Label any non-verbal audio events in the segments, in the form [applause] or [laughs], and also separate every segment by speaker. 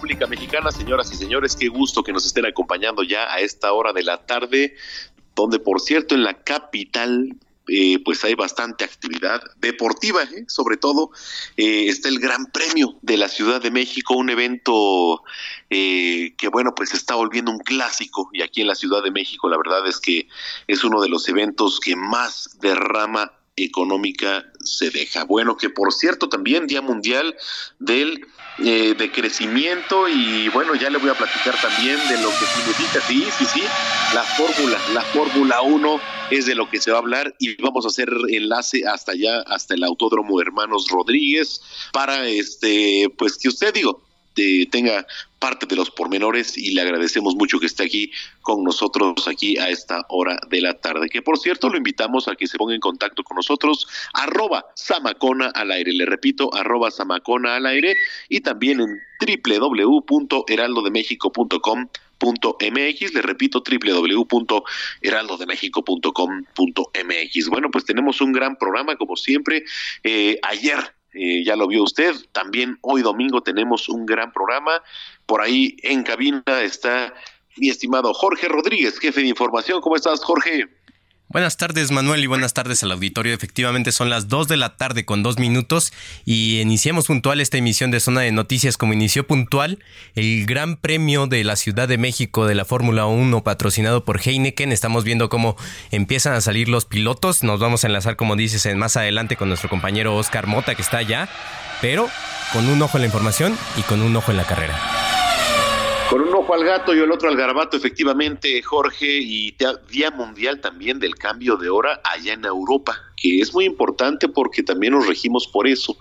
Speaker 1: República Mexicana, señoras y señores, qué gusto que nos estén acompañando ya a esta hora de la tarde, donde por cierto en la capital eh, pues hay bastante actividad deportiva, ¿eh? sobre todo eh, está el Gran Premio de la Ciudad de México, un evento eh, que bueno pues está volviendo un clásico y aquí en la Ciudad de México la verdad es que es uno de los eventos que más derrama económica se deja. Bueno, que por cierto también Día Mundial del eh, de crecimiento y bueno, ya le voy a platicar también de lo que significa, sí, sí, sí, la fórmula, la Fórmula 1 es de lo que se va a hablar y vamos a hacer enlace hasta allá, hasta el Autódromo Hermanos Rodríguez, para este, pues que usted digo, tenga parte de los pormenores y le agradecemos mucho que esté aquí con nosotros aquí a esta hora de la tarde. Que por cierto lo invitamos a que se ponga en contacto con nosotros, arroba Samacona al aire, le repito, arroba Samacona al aire y también en www.heraldodemexico.com.mx, le repito, www.heraldodemexico.com.mx. Bueno, pues tenemos un gran programa, como siempre. Eh, ayer eh, ya lo vio usted. También hoy domingo tenemos un gran programa. Por ahí en cabina está mi estimado Jorge Rodríguez, jefe de información. ¿Cómo estás, Jorge?
Speaker 2: Buenas tardes Manuel y buenas tardes al auditorio. Efectivamente son las 2 de la tarde con dos minutos y iniciamos puntual esta emisión de Zona de Noticias como inició puntual el Gran Premio de la Ciudad de México de la Fórmula 1 patrocinado por Heineken. Estamos viendo cómo empiezan a salir los pilotos. Nos vamos a enlazar como dices más adelante con nuestro compañero Oscar Mota que está allá, pero con un ojo en la información y con un ojo en la carrera.
Speaker 1: Con un ojo al gato y el otro al garabato, efectivamente, Jorge, y Día Mundial también del cambio de hora allá en Europa, que es muy importante porque también nos regimos por eso,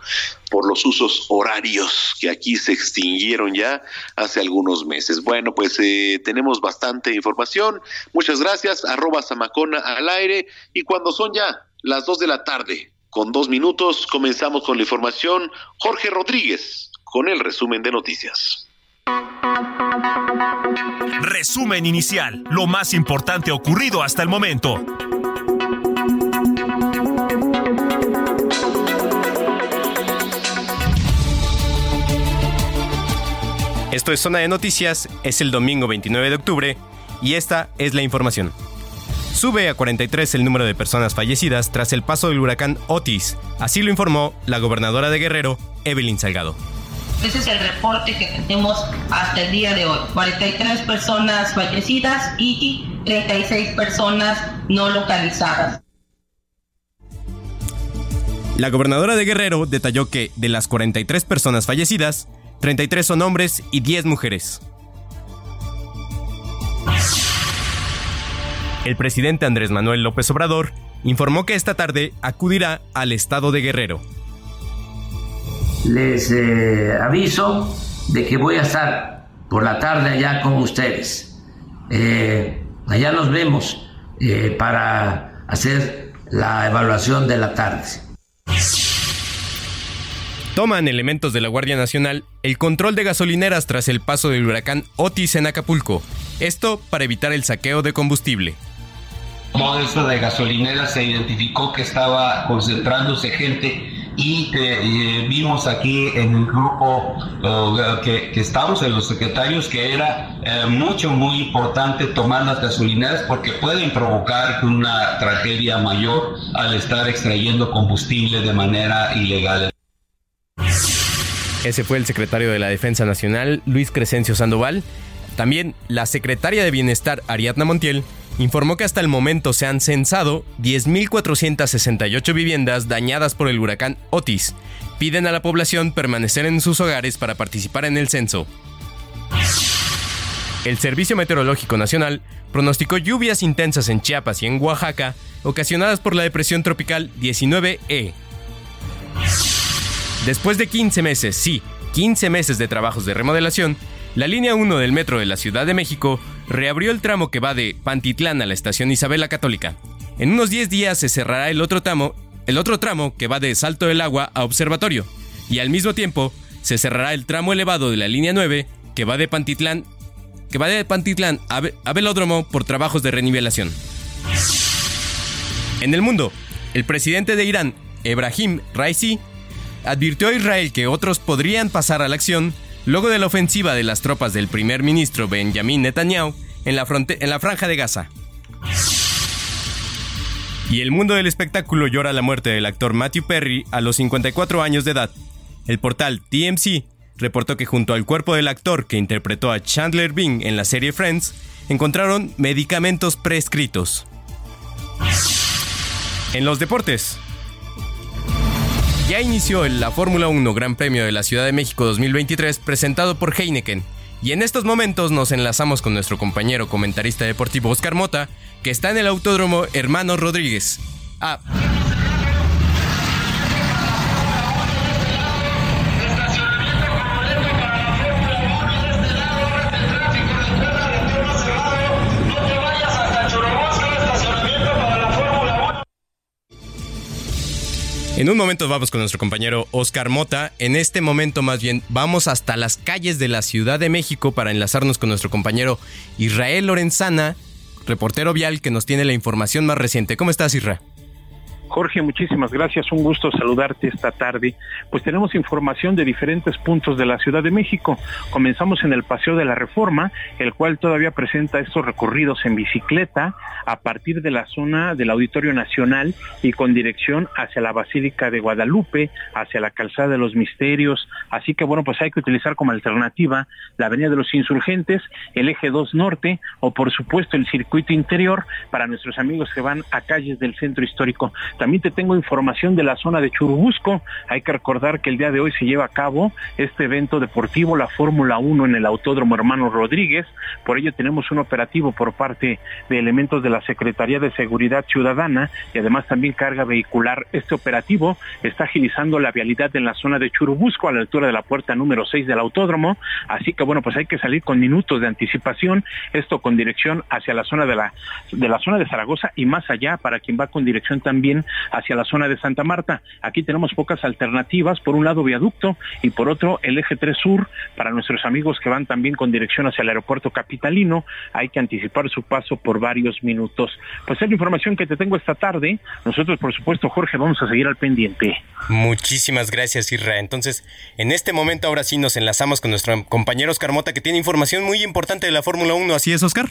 Speaker 1: por los usos horarios que aquí se extinguieron ya hace algunos meses. Bueno, pues eh, tenemos bastante información. Muchas gracias, arroba Samacona al aire, y cuando son ya las dos de la tarde, con dos minutos, comenzamos con la información. Jorge Rodríguez, con el resumen de noticias.
Speaker 3: Resumen inicial, lo más importante ocurrido hasta el momento.
Speaker 2: Esto es Zona de Noticias, es el domingo 29 de octubre y esta es la información. Sube a 43 el número de personas fallecidas tras el paso del huracán Otis, así lo informó la gobernadora de Guerrero, Evelyn Salgado.
Speaker 4: Ese es el reporte que tenemos hasta el día de hoy. 43 personas fallecidas y 36 personas no localizadas.
Speaker 2: La gobernadora de Guerrero detalló que de las 43 personas fallecidas, 33 son hombres y 10 mujeres. El presidente Andrés Manuel López Obrador informó que esta tarde acudirá al estado de Guerrero.
Speaker 5: Les eh, aviso de que voy a estar por la tarde allá con ustedes. Eh, allá nos vemos eh, para hacer la evaluación de la tarde.
Speaker 2: Toman elementos de la Guardia Nacional el control de gasolineras tras el paso del huracán Otis en Acapulco. Esto para evitar el saqueo de combustible.
Speaker 6: modo de gasolineras se identificó que estaba concentrándose gente y eh, vimos aquí en el grupo que, que, estamos, en los secretarios, que era eh, mucho, muy importante tomar las gasolineras porque pueden provocar una tragedia mayor al estar extrayendo combustible de manera ilegal.
Speaker 2: Ese fue el secretario de la Defensa Nacional, Luis Crescencio Sandoval. También la secretaria de Bienestar, Ariadna Montiel, informó que hasta el momento se han censado 10.468 viviendas dañadas por el huracán Otis. Piden a la población permanecer en sus hogares para participar en el censo. El Servicio Meteorológico Nacional pronosticó lluvias intensas en Chiapas y en Oaxaca, ocasionadas por la depresión tropical 19E. Después de 15 meses, sí, 15 meses de trabajos de remodelación, la línea 1 del metro de la Ciudad de México reabrió el tramo que va de Pantitlán a la estación Isabela Católica. En unos 10 días se cerrará el otro tramo, el otro tramo que va de Salto del Agua a Observatorio, y al mismo tiempo se cerrará el tramo elevado de la línea 9 que va de Pantitlán que va de Pantitlán a, a Velódromo por trabajos de renivelación. En el mundo, el presidente de Irán, Ebrahim Raisi, advirtió a Israel que otros podrían pasar a la acción luego de la ofensiva de las tropas del primer ministro Benjamin Netanyahu en la, en la franja de Gaza. Y el mundo del espectáculo llora la muerte del actor Matthew Perry a los 54 años de edad. El portal TMC reportó que junto al cuerpo del actor que interpretó a Chandler Bing en la serie Friends, encontraron medicamentos prescritos. En los deportes, ya inició la Fórmula 1 Gran Premio de la Ciudad de México 2023 presentado por Heineken. Y en estos momentos nos enlazamos con nuestro compañero comentarista deportivo Oscar Mota, que está en el Autódromo Hermano Rodríguez. Ah, En un momento vamos con nuestro compañero Oscar Mota. En este momento más bien vamos hasta las calles de la Ciudad de México para enlazarnos con nuestro compañero Israel Lorenzana, reportero vial que nos tiene la información más reciente. ¿Cómo estás, Israel?
Speaker 7: Jorge, muchísimas gracias. Un gusto saludarte esta tarde. Pues tenemos información de diferentes puntos de la Ciudad de México. Comenzamos en el Paseo de la Reforma, el cual todavía presenta estos recorridos en bicicleta a partir de la zona del Auditorio Nacional y con dirección hacia la Basílica de Guadalupe, hacia la Calzada de los Misterios. Así que bueno, pues hay que utilizar como alternativa la Avenida de los Insurgentes, el Eje 2 Norte o por supuesto el circuito interior para nuestros amigos que van a calles del centro histórico. También te tengo información de la zona de Churubusco. Hay que recordar que el día de hoy se lleva a cabo este evento deportivo, la Fórmula 1 en el Autódromo Hermano Rodríguez. Por ello tenemos un operativo por parte de elementos de la Secretaría de Seguridad Ciudadana y además también carga vehicular. Este operativo está agilizando la vialidad en la zona de Churubusco a la altura de la puerta número 6 del autódromo. Así que bueno, pues hay que salir con minutos de anticipación, esto con dirección hacia la zona de la, de la zona de Zaragoza y más allá para quien va con dirección también hacia la zona de Santa Marta. Aquí tenemos pocas alternativas, por un lado viaducto y por otro el eje 3 sur para nuestros amigos que van también con dirección hacia el aeropuerto capitalino. Hay que anticipar su paso por varios minutos. Pues es la información que te tengo esta tarde. Nosotros, por supuesto, Jorge, vamos a seguir al pendiente.
Speaker 2: Muchísimas gracias, Irra. Entonces, en este momento ahora sí nos enlazamos con nuestro compañero Oscar Mota que tiene información muy importante de la Fórmula 1. ¿Así es, Oscar?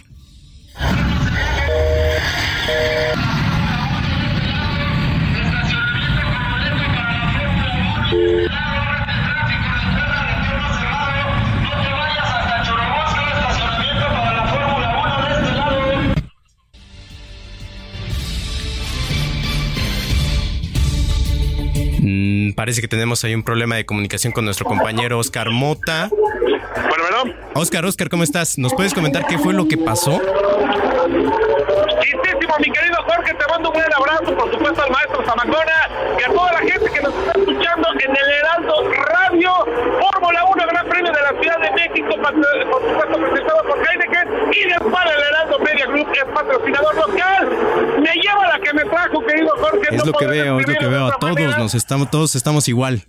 Speaker 2: Parece que tenemos ahí un problema de comunicación con nuestro compañero Oscar Mota.
Speaker 8: Bueno, bueno.
Speaker 2: Oscar, Oscar, ¿cómo estás? ¿Nos puedes comentar qué fue lo que pasó?
Speaker 8: Mando un gran abrazo, por supuesto al maestro Zamacona y a toda la gente que nos está escuchando en el Heraldo Radio, Fórmula 1, Gran Premio de la Ciudad de México, por supuesto presentado por Heineken y después el Heraldo Media Group es patrocinador local. Me lleva la que me trajo, querido Jorge.
Speaker 2: Es lo que veo, es lo que veo, a todos nos estamos, todos estamos igual.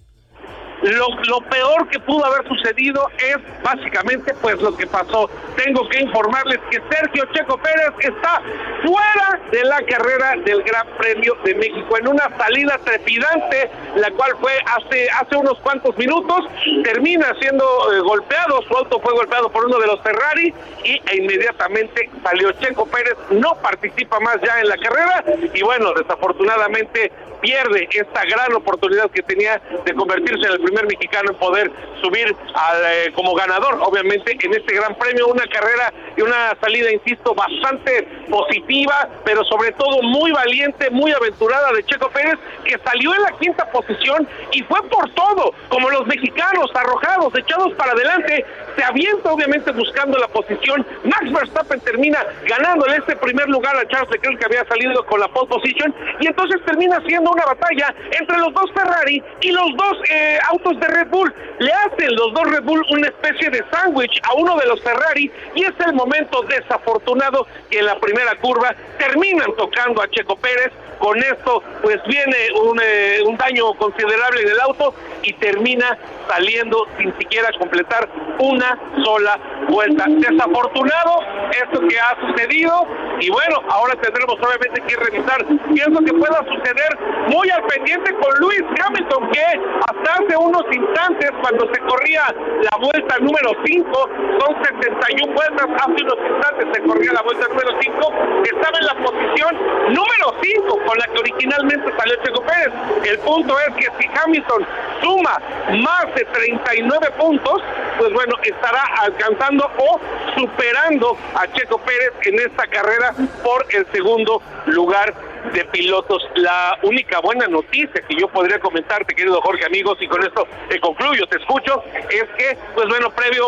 Speaker 8: Lo peor que pudo haber sucedido es básicamente pues lo que pasó. Tengo que informarles que Sergio Checo Pérez está fuera de la carrera del Gran Premio de México en una salida trepidante, la cual fue hace, hace unos cuantos minutos, termina siendo eh, golpeado, su auto fue golpeado por uno de los Ferrari y e inmediatamente salió Checo Pérez, no participa más ya en la carrera y bueno, desafortunadamente pierde esta gran oportunidad que tenía de convertirse en el primer mexicano en poder subir al, eh, como ganador, obviamente, en este gran premio, una carrera y una salida, insisto, bastante positiva, pero sobre todo muy valiente, muy aventurada de Checo Pérez, que salió en la quinta posición y fue por todo, como los mexicanos, arrojados, echados para adelante, se avienta obviamente buscando la posición, Max Verstappen termina ganándole este primer lugar a Charles Leclerc que había salido con la pole position y entonces termina siendo una batalla entre los dos Ferrari y los dos eh, autos de Red Bull. Le hacen los dos Red Bull una especie de sándwich a uno de los Ferrari y es el momento desafortunado que en la primera curva terminan tocando a Checo Pérez. Con esto pues viene un, eh, un daño considerable en el auto y termina saliendo sin siquiera completar una sola vuelta. Desafortunado esto que ha sucedido y bueno, ahora tendremos obviamente que revisar qué es lo que pueda suceder muy al pendiente con Luis Hamilton que hasta hace unos instantes cuando se corría la vuelta número 5, son 71 vueltas, hace unos instantes se corría la vuelta número 5, estaba en la posición número 5 con la que originalmente salió Checo Pérez. El punto es que si Hamilton suma más de 39 puntos, pues bueno, estará alcanzando o superando a Checo Pérez en esta carrera por el segundo lugar de pilotos. La única buena noticia que yo podría comentarte, querido Jorge, amigos, y con esto te concluyo, te escucho, es que, pues bueno, previo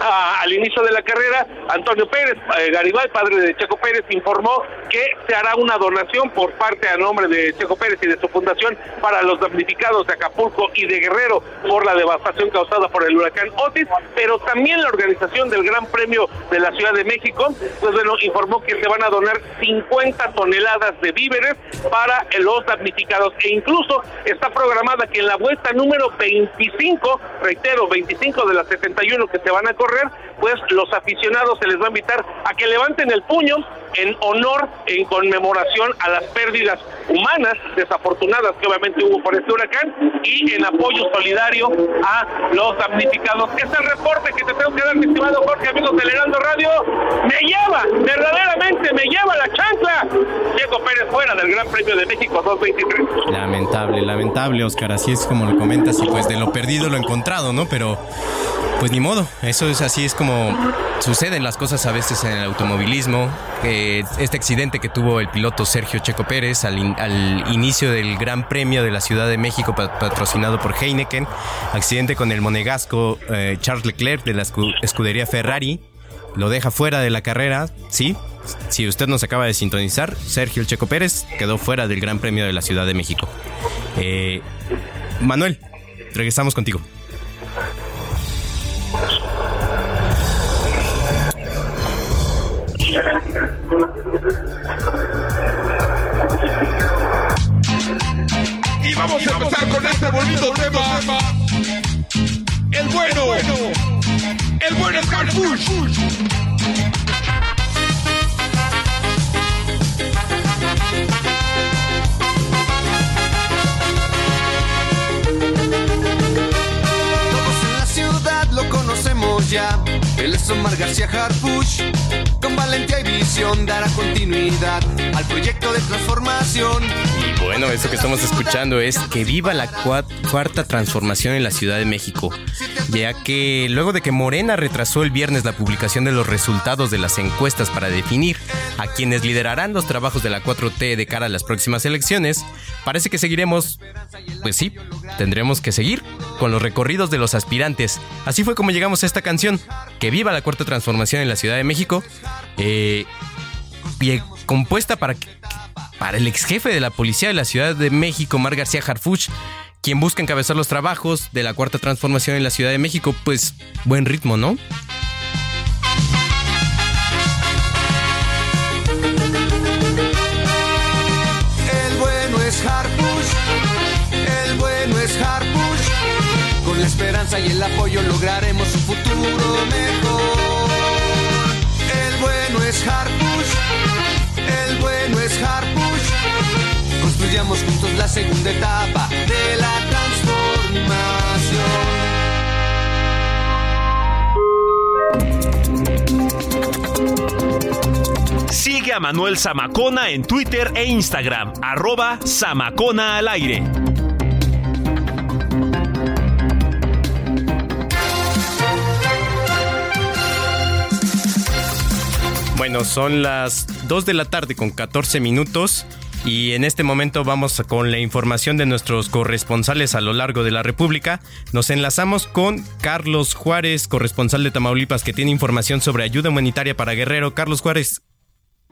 Speaker 8: al inicio de la carrera, Antonio Pérez, eh, Garibay, padre de Checo Pérez, informó que se hará una donación por parte a nombre de Checo Pérez y de su fundación para los damnificados de Acapulco y de Guerrero por la devastación causada por el huracán Otis, pero también la organización del Gran Premio de la Ciudad de México, pues bueno, informó que se van a donar 50 toneladas de víveres para los damnificados. E incluso está programada que en la vuelta número 25, reitero, 25 de las 71 que se van a correr, pues los aficionados se les va a invitar a que levanten el puño en honor, en conmemoración a las pérdidas humanas desafortunadas que obviamente hubo por este huracán y en apoyo solidario a los damnificados. Este es el reporte que te tengo que dar, mi estimado Jorge, amigos del Heraldo Radio. Me lleva, verdaderamente me lleva la chancla. Diego Pérez fuera del Gran Premio de México 223.
Speaker 2: Lamentable, lamentable, Oscar. Así es como lo comentas y pues de lo perdido lo encontrado, ¿no? Pero pues ni modo, eso es así, es como suceden las cosas a veces en el automovilismo. este accidente que tuvo el piloto Sergio Checo Pérez al, inicio del Gran Premio de la Ciudad de México patrocinado por Heineken, accidente con el monegasco eh, Charles Leclerc de la escudería Ferrari, lo deja fuera de la carrera, sí. Si usted nos acaba de sintonizar, Sergio Checo Pérez quedó fuera del Gran Premio de la Ciudad de México. Eh, Manuel, regresamos contigo.
Speaker 9: Y vamos a empezar con este bonito tema. El bueno, el bueno es
Speaker 10: conocemos ya. Él es Omar García Harfush. Con valentía y visión dará continuidad al proyecto de transformación.
Speaker 2: Bueno, eso que estamos escuchando es que viva la cuarta transformación en la Ciudad de México, ya que luego de que Morena retrasó el viernes la publicación de los resultados de las encuestas para definir a quienes liderarán los trabajos de la 4T de cara a las próximas elecciones, parece que seguiremos, pues sí, tendremos que seguir con los recorridos de los aspirantes. Así fue como llegamos a esta canción, que viva la cuarta transformación en la Ciudad de México, eh, compuesta para, para el ex jefe de la policía de la Ciudad de México, Mar García Harfuch, quien busca encabezar los trabajos de la cuarta transformación en la Ciudad de México, pues buen ritmo, ¿no?
Speaker 10: y el apoyo lograremos un futuro mejor. El bueno es Harpush, el bueno es Harpush. Construyamos juntos la segunda etapa de la
Speaker 3: transformación. Sigue a Manuel Zamacona en Twitter e Instagram, arroba Zamacona al aire.
Speaker 2: Bueno, son las 2 de la tarde con 14 minutos y en este momento vamos con la información de nuestros corresponsales a lo largo de la República. Nos enlazamos con Carlos Juárez, corresponsal de Tamaulipas, que tiene información sobre ayuda humanitaria para Guerrero. Carlos Juárez,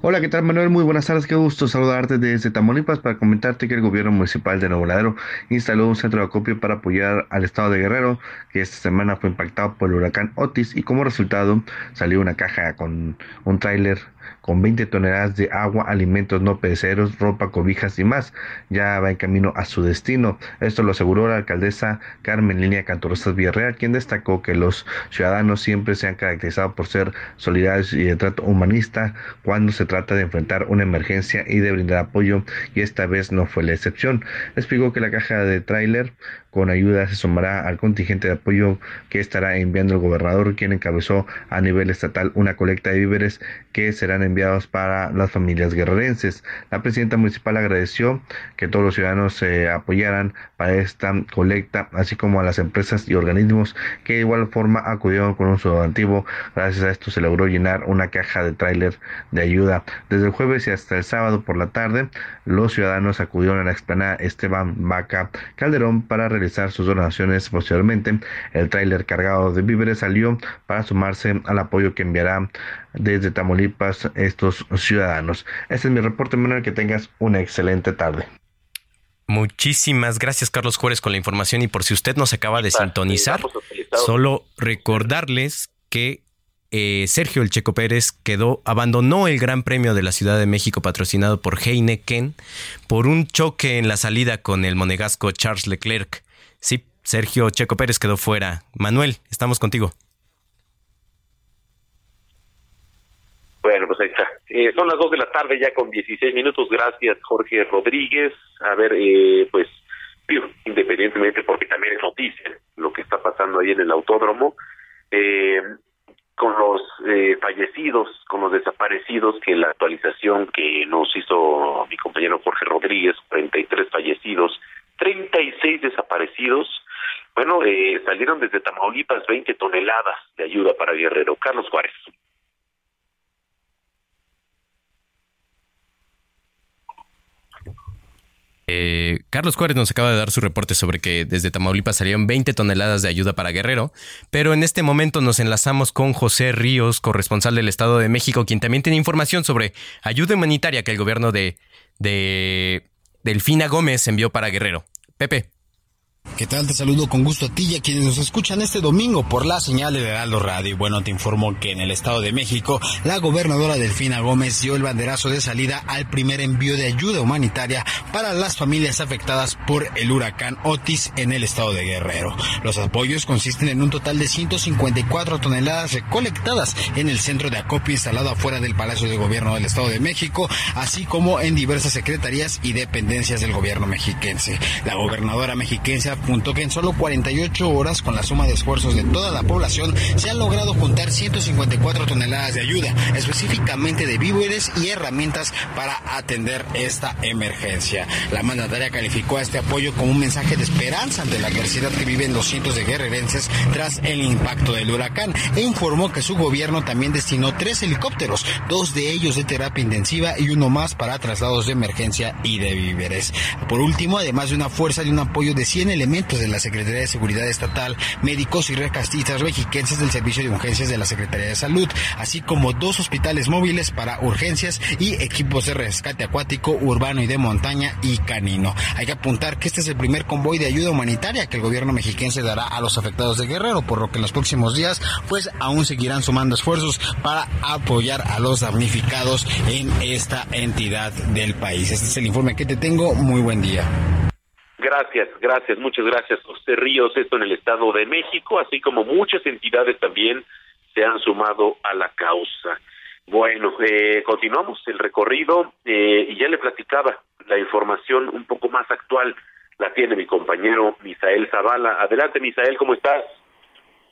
Speaker 11: Hola, ¿qué tal Manuel? Muy buenas tardes, qué gusto saludarte desde Tamaulipas para comentarte que el gobierno municipal de Nuevo Ladero instaló un centro de acopio para apoyar al estado de Guerrero, que esta semana fue impactado por el huracán Otis y como resultado salió una caja con un tráiler con 20 toneladas de agua, alimentos no perecederos, ropa, cobijas y más. Ya va en camino a su destino. Esto lo aseguró la alcaldesa Carmen Línea Cantorosas Villarreal, quien destacó que los ciudadanos siempre se han caracterizado por ser solidarios y de trato humanista cuando se trata de enfrentar una emergencia y de brindar apoyo, y esta vez no fue la excepción. Explicó que la caja de tráiler con ayuda se sumará al contingente de apoyo que estará enviando el gobernador, quien encabezó a nivel estatal una colecta de víveres que serán enviados para las familias guerrerenses. La presidenta municipal agradeció que todos los ciudadanos se apoyaran para esta colecta, así como a las empresas y organismos que de igual forma acudieron con un subantivo. Gracias a esto se logró llenar una caja de tráiler de ayuda. Desde el jueves y hasta el sábado por la tarde, los ciudadanos acudieron a la explanada Esteban Vaca Calderón para realizar sus donaciones. Posteriormente, el tráiler cargado de víveres salió para sumarse al apoyo que enviará desde Tamaulipas estos ciudadanos. Este es mi reporte, Manuel. Que tengas una excelente tarde.
Speaker 2: Muchísimas gracias, Carlos Juárez, con la información. Y por si usted nos acaba de sintonizar, solo recordarles que eh, Sergio El Checo Pérez quedó, abandonó el Gran Premio de la Ciudad de México patrocinado por Heineken por un choque en la salida con el monegasco Charles Leclerc. Sí, Sergio Checo Pérez quedó fuera. Manuel, estamos contigo.
Speaker 12: Bueno, pues ahí está. Eh, son las 2 de la tarde ya con 16 minutos. Gracias, Jorge Rodríguez. A ver, eh, pues, independientemente, porque también es noticia lo que está pasando ahí en el autódromo, eh, con los eh, fallecidos, con los desaparecidos, que la actualización que nos hizo mi compañero Jorge Rodríguez, 33 fallecidos, 36 desaparecidos, bueno, eh, salieron desde Tamaulipas 20 toneladas de ayuda para Guerrero. Carlos Juárez.
Speaker 2: Eh, Carlos Juárez nos acaba de dar su reporte sobre que desde Tamaulipas salieron 20 toneladas de ayuda para Guerrero, pero en este momento nos enlazamos con José Ríos, corresponsal del Estado de México, quien también tiene información sobre ayuda humanitaria que el gobierno de, de Delfina Gómez envió para Guerrero. Pepe.
Speaker 13: ¿Qué tal? Te saludo con gusto a ti y a quienes nos escuchan este domingo por la señal de Heraldo Radio. Y bueno, te informo que en el Estado de México, la gobernadora Delfina Gómez dio el banderazo de salida al primer envío de ayuda humanitaria para las familias afectadas por el huracán Otis en el estado de Guerrero. Los apoyos consisten en un total de 154 toneladas recolectadas en el centro de acopio instalado afuera del Palacio de Gobierno del Estado de México, así como en diversas secretarías y dependencias del gobierno mexiquense. La gobernadora mexiquense apuntó que en solo 48 horas, con la suma de esfuerzos de toda la población, se han logrado juntar 154 toneladas de ayuda, específicamente de víveres y herramientas para atender esta emergencia. La mandataria calificó a este apoyo como un mensaje de esperanza ante la adversidad que viven los cientos de guerrerenses tras el impacto del huracán e informó que su gobierno también destinó tres helicópteros, dos de ellos de terapia intensiva y uno más para traslados de emergencia y de víveres. Por último, además de una fuerza de un apoyo de 100 elementos de la Secretaría de Seguridad Estatal, médicos y recastistas mexiquenses del Servicio de Urgencias de la Secretaría de Salud, así como dos hospitales móviles para urgencias y equipos de rescate acuático, urbano y de montaña y canino. Hay que apuntar que este es el primer convoy de ayuda humanitaria que el gobierno mexiquense dará a los afectados de Guerrero, por lo que en los próximos días pues aún seguirán sumando esfuerzos para apoyar a los damnificados en esta entidad del país. Este es el informe que te tengo. Muy buen día.
Speaker 12: Gracias, gracias, muchas gracias, José Ríos. Esto en el Estado de México, así como muchas entidades también se han sumado a la causa. Bueno, eh, continuamos el recorrido eh, y ya le platicaba la información un poco más actual. La tiene mi compañero Misael Zavala. Adelante, Misael, ¿cómo estás?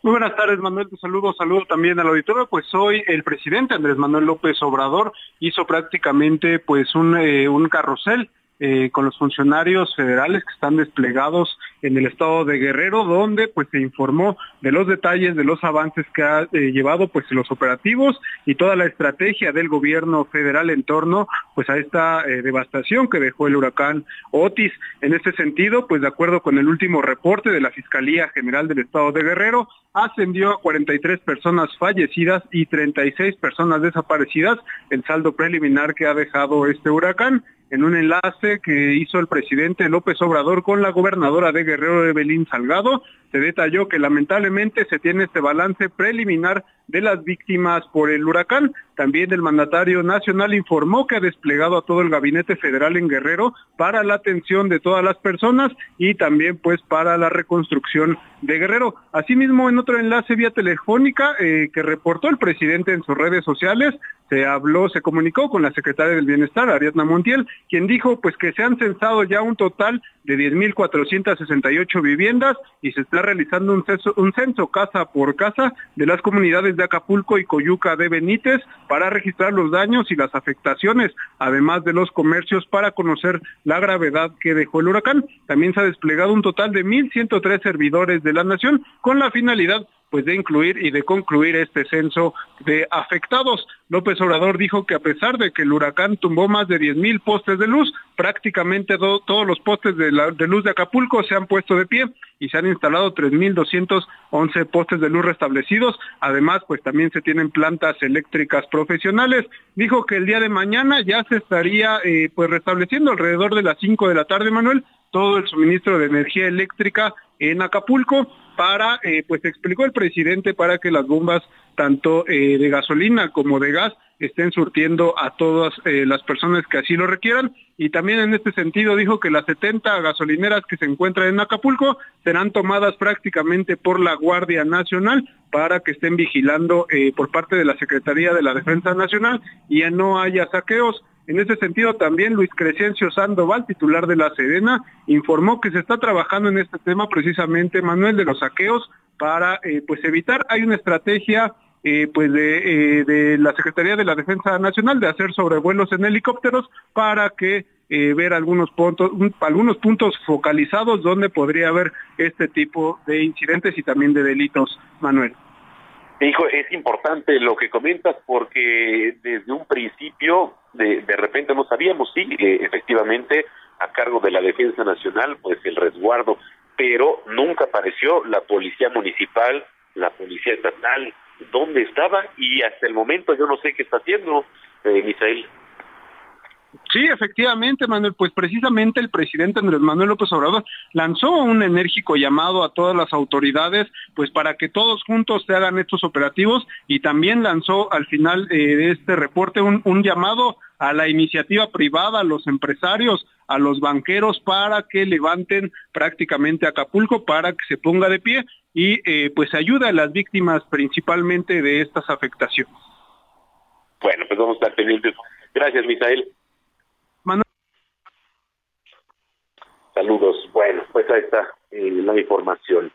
Speaker 14: Muy buenas tardes, Manuel. Te saludo, saludo también al auditorio. Pues hoy el presidente Andrés Manuel López Obrador hizo prácticamente pues un, eh, un carrusel eh, con los funcionarios federales que están desplegados en el estado de Guerrero, donde pues se informó de los detalles de los avances que ha eh, llevado pues los operativos y toda la estrategia del gobierno federal en torno pues a esta eh, devastación que dejó el huracán Otis. En este sentido, pues de acuerdo con el último reporte de la Fiscalía General del Estado de Guerrero, ascendió a 43 personas fallecidas y 36 personas desaparecidas, el saldo preliminar que ha dejado este huracán en un enlace que hizo el presidente López Obrador con la gobernadora de Guerrero, Evelyn Salgado, se detalló que lamentablemente se tiene este balance preliminar de las víctimas por el huracán. También el mandatario nacional informó que ha desplegado a todo el gabinete federal en Guerrero para la atención de todas las personas y también pues para la reconstrucción de Guerrero. Asimismo, en otro enlace vía telefónica eh, que reportó el presidente en sus redes sociales, se habló, se comunicó con la secretaria del Bienestar, Ariadna Montiel, quien dijo pues que se han censado ya un total de 10.468 viviendas y se está realizando un censo, un censo casa por casa de las comunidades de Acapulco y Coyuca de Benítez para registrar los daños y las afectaciones, además de los comercios para conocer la gravedad que dejó el huracán. También se ha desplegado un total de 1.103 servidores de la nación con la finalidad pues de incluir y de concluir este censo de afectados. López Obrador dijo que a pesar de que el huracán tumbó más de 10 mil postes de luz, prácticamente todos los postes de, de, luz de Acapulco se han puesto de pie y se han instalado 3.211 postes de luz restablecidos. Además, pues también se tienen plantas eléctricas profesionales. Dijo que el día de mañana ya se estaría eh, pues restableciendo alrededor de las 5 de la tarde, Manuel, todo el suministro de energía eléctrica en Acapulco para, eh, pues explicó el presidente, para que las bombas tanto eh, de gasolina como de gas estén surtiendo a todas eh, las personas que así lo requieran. Y también en este sentido dijo que las 70 gasolineras que se encuentran en Acapulco serán tomadas prácticamente por la Guardia Nacional para que estén vigilando por parte de la Secretaría de la Defensa Nacional y ya no haya saqueos. En ese sentido, también Luis Crescencio Sandoval, titular de la Sedena, informó que se está trabajando en este tema precisamente, Manuel, de los saqueos para eh, pues evitar, hay una estrategia eh, pues de, eh, de, la Secretaría de la Defensa Nacional de hacer sobrevuelos en helicópteros para que ver algunos puntos, algunos puntos focalizados donde podría haber este tipo de incidentes y también de delitos, Manuel.
Speaker 12: Hijo, es importante lo que comentas porque desde un principio de, de repente no sabíamos, sí, eh, efectivamente, a cargo de la Defensa Nacional, pues el resguardo, pero nunca apareció la Policía Municipal, la Policía Estatal, dónde estaba y hasta el momento yo no sé qué está haciendo, eh, Misael.
Speaker 14: Sí, efectivamente, Manuel, pues precisamente el presidente Andrés Manuel López Obrador lanzó un enérgico llamado a todas las autoridades, pues para que todos juntos se hagan estos operativos y también lanzó al final eh, de este reporte un, un llamado a la iniciativa privada, a los empresarios, a los banqueros para que levanten prácticamente Acapulco, para que se ponga de pie y eh, pues ayuda a las víctimas principalmente de estas afectaciones.
Speaker 12: Bueno, pues vamos a estar pendientes. Gracias, Misael. Saludos. Bueno, pues ahí está eh, la información.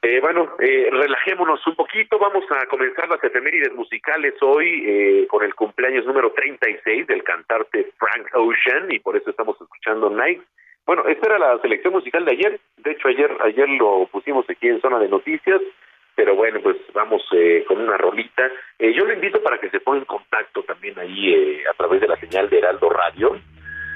Speaker 12: Eh, bueno, eh, relajémonos un poquito. Vamos a comenzar las efemérides musicales hoy eh, con el cumpleaños número 36 del cantante Frank Ocean y por eso estamos escuchando Night. Bueno, esta era la selección musical de ayer. De hecho, ayer ayer lo pusimos aquí en zona de noticias. Pero bueno, pues vamos eh, con una rolita. Yo le invito para que se ponga en contacto también ahí a través de la señal de Heraldo Radio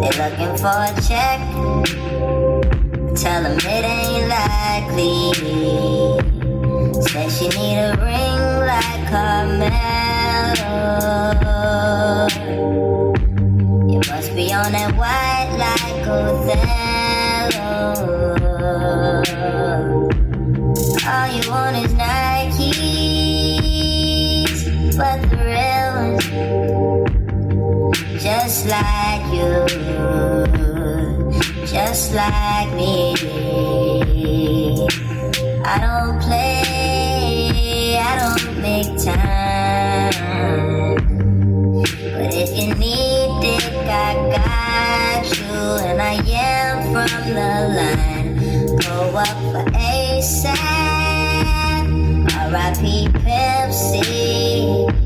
Speaker 12: They're looking for a check.
Speaker 15: tell them it ain't likely. Said she need a ring like Carmelo. You must be on that white like Othello. All you want is Nikes, but the real ones, just like you, just like me. I don't play, I don't make time. But if you need dick, I got you, and I am from the line. Go up for ASAP. R.I.P. Pepsi.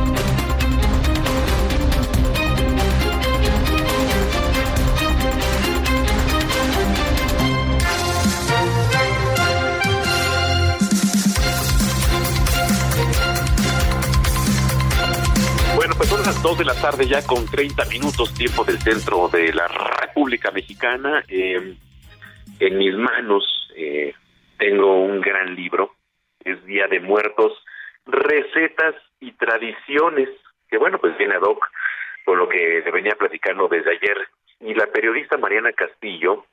Speaker 12: 2 de la tarde ya con 30 minutos tiempo del centro de la República Mexicana. Eh, en mis manos eh, tengo un gran libro, es Día de Muertos, recetas y tradiciones, que bueno, pues viene ad hoc con lo que le venía platicando desde ayer. Y la periodista Mariana Castillo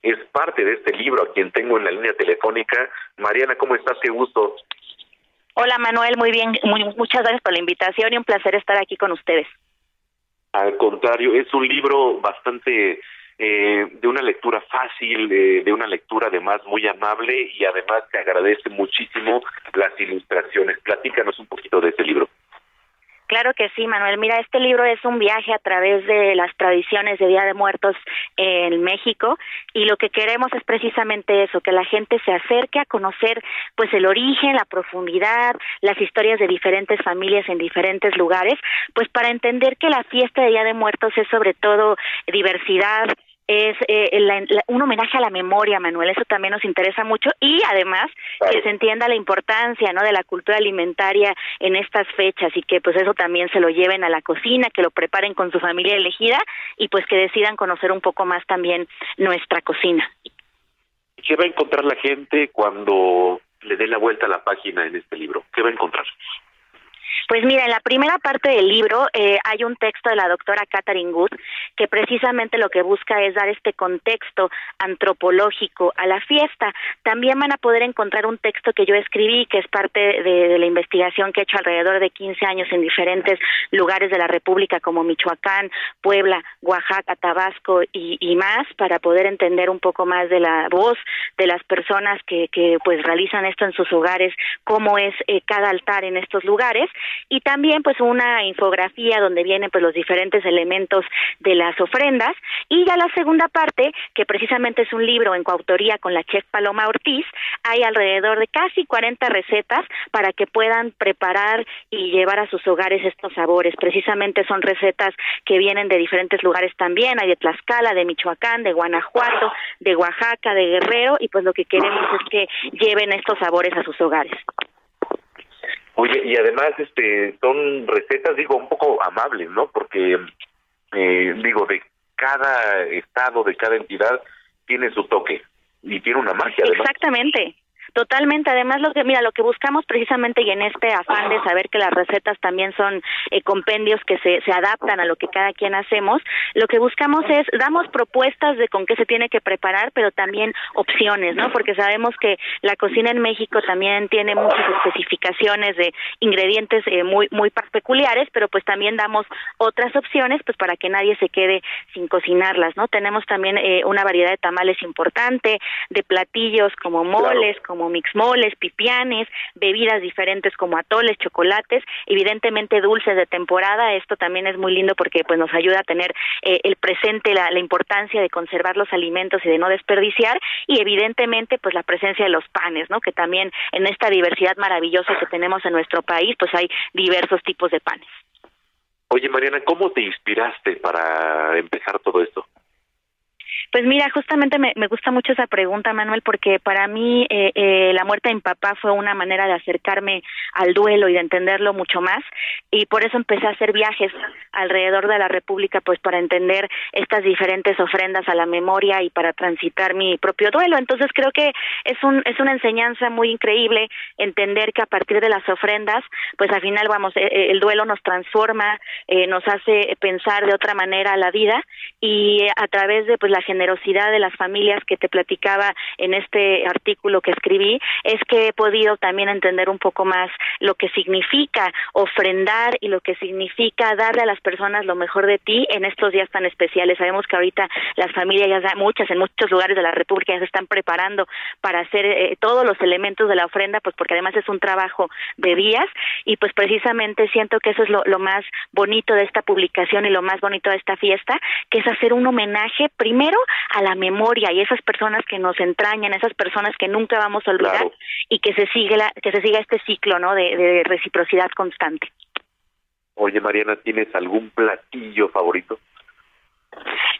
Speaker 12: es parte de este libro, a quien tengo en la línea telefónica. Mariana, ¿cómo estás? Qué gusto.
Speaker 16: Hola Manuel, muy bien, muy, muchas gracias por la invitación y un placer estar aquí con ustedes.
Speaker 12: Al contrario, es un libro bastante eh, de una lectura fácil, eh, de una lectura además muy amable y además te agradece muchísimo las ilustraciones. Platícanos un poquito de este libro.
Speaker 16: Claro que sí, Manuel. Mira, este libro es un viaje a través de las tradiciones de Día de Muertos en México y lo que queremos es precisamente eso, que la gente se acerque a conocer pues el origen, la profundidad, las historias de diferentes familias en diferentes lugares, pues para entender que la fiesta de Día de Muertos es sobre todo diversidad, es eh, la- la- un homenaje a la memoria, Manuel. Eso también nos interesa mucho y además que se entienda la importancia, ¿no? De la cultura alimentaria en estas fechas y que pues eso también se lo lleven a la cocina, que lo preparen con su familia elegida y pues que decidan conocer un poco más también nuestra cocina.
Speaker 12: ¿Qué va a encontrar la gente cuando le dé la vuelta a la página en este libro? ¿Qué va a encontrar?
Speaker 16: Pues mira, en la primera parte del libro eh, hay un texto de la doctora Catherine Good que precisamente lo que busca es dar este contexto antropológico a la fiesta. También van a poder encontrar un texto que yo escribí que es parte de, la investigación que he hecho alrededor de 15 años en diferentes lugares de la República como Michoacán, Puebla, Oaxaca, Tabasco y, y más para poder entender un poco más de la voz de las personas que, que pues realizan esto en sus hogares, cómo es eh, cada altar en estos lugares y también pues una infografía donde vienen pues los diferentes elementos de las ofrendas. Y ya la segunda parte que precisamente es un libro en coautoría con la chef Paloma Ortiz hay alrededor de casi 40 recetas para que puedan preparar y llevar a sus hogares estos sabores. Precisamente son recetas que vienen de diferentes lugares también. Hay de Tlaxcala de Michoacán de Guanajuato de Oaxaca de Guerrero. Y pues lo que queremos es que lleven estos sabores a sus hogares
Speaker 12: Oye, y además este son recetas, digo, un poco amables, ¿no? Porque, eh, digo, de cada estado, de cada entidad, tiene su toque y tiene una magia, además.
Speaker 16: Exactamente. Totalmente, además lo que mira, lo que buscamos precisamente y en este afán de saber que las recetas también son eh, compendios que se, se adaptan a lo que cada quien hacemos, lo que buscamos es damos propuestas de con qué se tiene que preparar, pero también opciones, ¿no? Porque sabemos que la cocina en México también tiene muchas especificaciones de ingredientes eh, muy muy peculiares, pero pues también damos otras opciones pues para que nadie se quede sin cocinarlas, ¿no? Tenemos también eh, una variedad de tamales importante, de platillos como moles, como como mixmoles, pipianes, bebidas diferentes como atoles, chocolates, evidentemente dulces de temporada. Esto también es muy lindo porque pues nos ayuda a tener eh, el presente, la, la importancia de conservar los alimentos y de no desperdiciar y evidentemente pues la presencia de los panes, ¿no? Que también en esta diversidad maravillosa que tenemos en nuestro país pues hay diversos tipos de panes.
Speaker 12: Oye, Mariana, ¿cómo te inspiraste para empezar todo esto?
Speaker 16: Pues mira, justamente me, me, gusta mucho esa pregunta, Manuel, porque para mí eh, eh, la muerte de mi papá fue una manera de acercarme al duelo y de entenderlo mucho más, y por eso empecé a hacer viajes alrededor de la República, pues para entender estas diferentes ofrendas a la memoria y para transitar mi propio duelo. Entonces creo que es un es una enseñanza muy increíble entender que a partir de las ofrendas, pues al final vamos, eh, el duelo nos transforma, nos hace pensar de otra manera la vida y a través de pues la generación generosidad de las familias que te platicaba en este artículo que escribí, es que he podido también entender un poco más lo que significa ofrendar y lo que significa darle a las personas lo mejor de ti en estos días tan especiales. Sabemos que ahorita las familias, ya muchas, en muchos lugares de la República ya se están preparando para hacer eh, todos los elementos de la ofrenda, pues porque además es un trabajo de días y pues precisamente siento que eso es lo, lo más bonito de esta publicación y lo más bonito de esta fiesta, que es hacer un homenaje primero a la memoria y esas personas que nos entrañan, esas personas que nunca vamos a olvidar y que se sigue la, que se siga este ciclo, ¿no? De, de reciprocidad constante.
Speaker 12: Oye, Mariana, ¿tienes algún platillo favorito?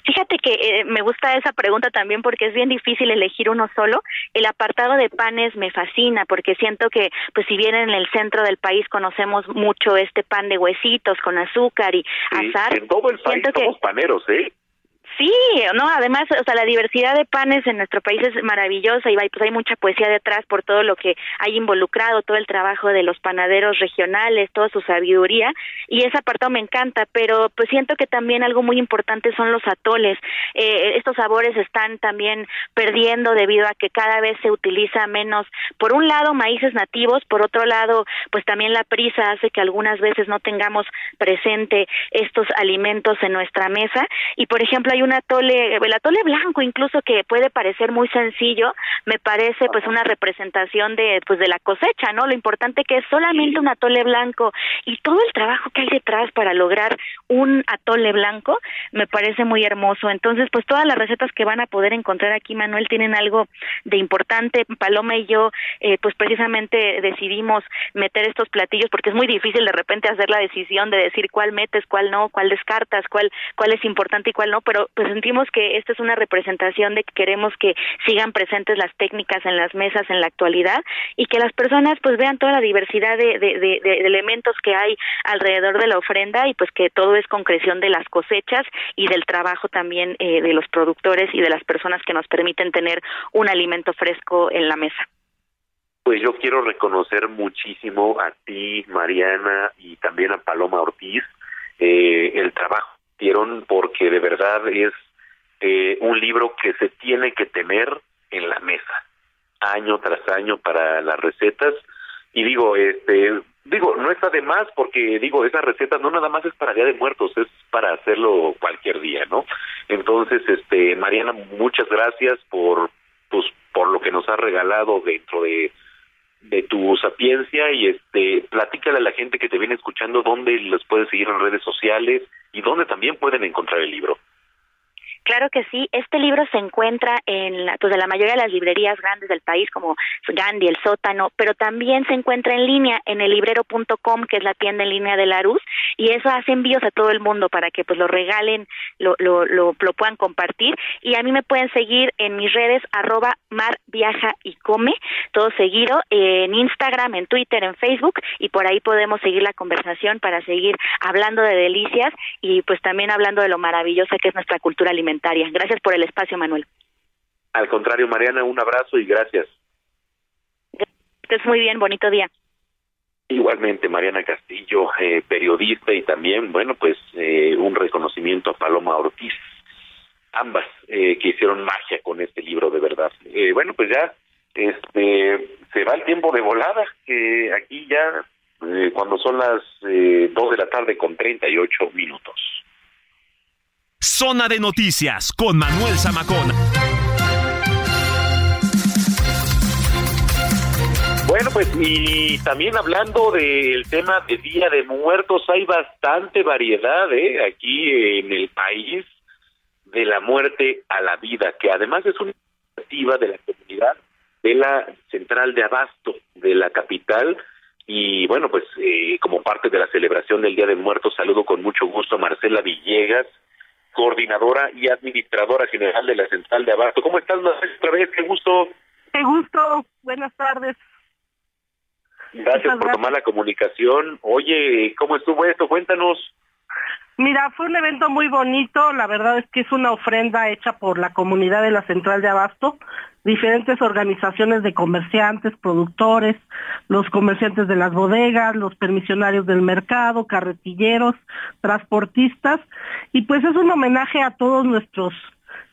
Speaker 16: Fíjate que eh, me gusta esa pregunta también porque es bien difícil elegir uno solo. El apartado de panes me fascina porque siento que, pues si bien en el centro del país conocemos mucho este pan de huesitos con azúcar y azar.
Speaker 12: En todo el país somos paneros, ¿eh?
Speaker 16: Sí, no, además, o sea, la diversidad de panes en nuestro país es maravillosa y pues hay mucha poesía detrás por todo lo que hay involucrado, todo el trabajo de los panaderos regionales, toda su sabiduría y ese apartado me encanta, pero pues siento que también algo muy importante son los atoles. Eh, estos sabores están también perdiendo debido a que cada vez se utiliza menos, por un lado, maíces nativos, por otro lado, pues también la prisa hace que algunas veces no tengamos presente estos alimentos en nuestra mesa y por ejemplo hay un atole, el atole blanco incluso que puede parecer muy sencillo, me parece pues una representación de pues de la cosecha, ¿no? Lo importante que es solamente un atole blanco y todo el trabajo que hay detrás para lograr un atole blanco me parece muy hermoso. Entonces, pues todas las recetas que van a poder encontrar aquí, Manuel, tienen algo de importante. Paloma y yo eh, pues precisamente decidimos meter estos platillos porque es muy difícil de repente hacer la decisión de decir cuál metes, cuál no, cuál descartas, cuál cuál es importante y cuál no, pero pues sentimos que esta es una representación de que queremos que sigan presentes las técnicas en las mesas en la actualidad y que las personas pues vean toda la diversidad de, de, elementos que hay alrededor de la ofrenda y pues que todo es concreción de las cosechas y del trabajo también eh, de los productores y de las personas que nos permiten tener un alimento fresco en la mesa.
Speaker 12: Pues yo quiero reconocer muchísimo a ti, Mariana, y también a Paloma Ortiz, eh, el trabajo porque de verdad es eh, un libro que se tiene que tener en la mesa año tras año para las recetas. Y digo este digo no está de más porque digo esa receta no nada más es para día de muertos es para hacerlo cualquier día no entonces este Mariana muchas gracias por pues por lo que nos ha regalado dentro de de tu sapiencia y este platícale a la gente que te viene escuchando dónde los puedes seguir en redes sociales y dónde también pueden encontrar el libro.
Speaker 16: Claro que sí. Este libro se encuentra en la, pues de la mayoría de las librerías grandes del país, como Gandhi, El Sótano, pero también se encuentra en línea en el librero.com, que es la tienda en línea de Larus, y eso hace envíos a todo el mundo para que pues lo regalen, lo, lo, lo, puedan compartir. Y a mí me pueden seguir en mis redes, arroba mar viaja y come, todo seguido, en Instagram, en Twitter, en Facebook, y por ahí podemos seguir la conversación para seguir hablando de delicias y pues también hablando de lo maravillosa que es nuestra cultura alimentaria Gracias por el espacio, Manuel.
Speaker 12: Al contrario, Mariana, un abrazo y gracias.
Speaker 16: Es muy bien, bonito día.
Speaker 12: Igualmente, Mariana Castillo, eh, periodista y también, bueno, pues eh, un reconocimiento a Paloma Ortiz, ambas eh, que hicieron magia con este libro, de verdad. bueno, pues ya este se va el tiempo de volada, que aquí ya cuando son las dos de la tarde con 38 minutos.
Speaker 3: Zona de Noticias con Manuel Zamacón.
Speaker 12: Bueno, pues y también hablando del tema de Día de Muertos, hay bastante variedad ¿eh? aquí en el país de la muerte a la vida, que además es una iniciativa de la comunidad de la central de abasto de la capital. Y bueno, pues eh, como parte de la celebración del Día de Muertos, saludo con mucho gusto a Marcela Villegas, coordinadora y administradora general de la central de abasto. ¿Cómo estás, otra vez? Qué gusto.
Speaker 17: Qué gusto. Buenas tardes.
Speaker 12: Gracias por tomar la comunicación. Oye, ¿cómo estuvo esto? Cuéntanos.
Speaker 17: Mira, fue un evento muy bonito, la verdad es que es una ofrenda hecha por la comunidad de la Central de Abasto, diferentes organizaciones de comerciantes, productores, los comerciantes de las bodegas, los permisionarios del mercado, carretilleros, transportistas, y pues es un homenaje a todos nuestros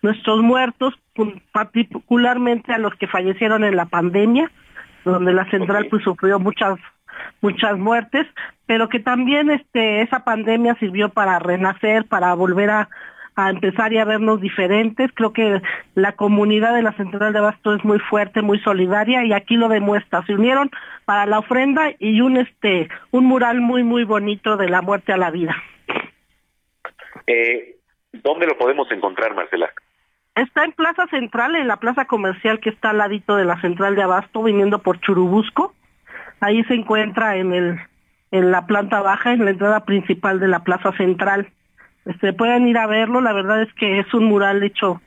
Speaker 17: nuestros muertos, particularmente a los que fallecieron en la pandemia, donde la central pues sufrió muchas muchas muertes, pero que también este esa pandemia sirvió para renacer, para volver a, a empezar y a vernos diferentes. Creo que la comunidad de la Central de Abasto es muy fuerte, muy solidaria y aquí lo demuestra. Se unieron para la ofrenda y un este un mural muy muy bonito de la muerte a la vida.
Speaker 12: Eh, ¿Dónde lo podemos encontrar, Marcela?
Speaker 17: Está en Plaza Central, en la plaza comercial que está al ladito de la Central de Abasto, viniendo por Churubusco. Ahí se encuentra en el en la planta baja, en la entrada principal de la Plaza Central. Este, pueden ir a verlo, la verdad es que es un mural hecho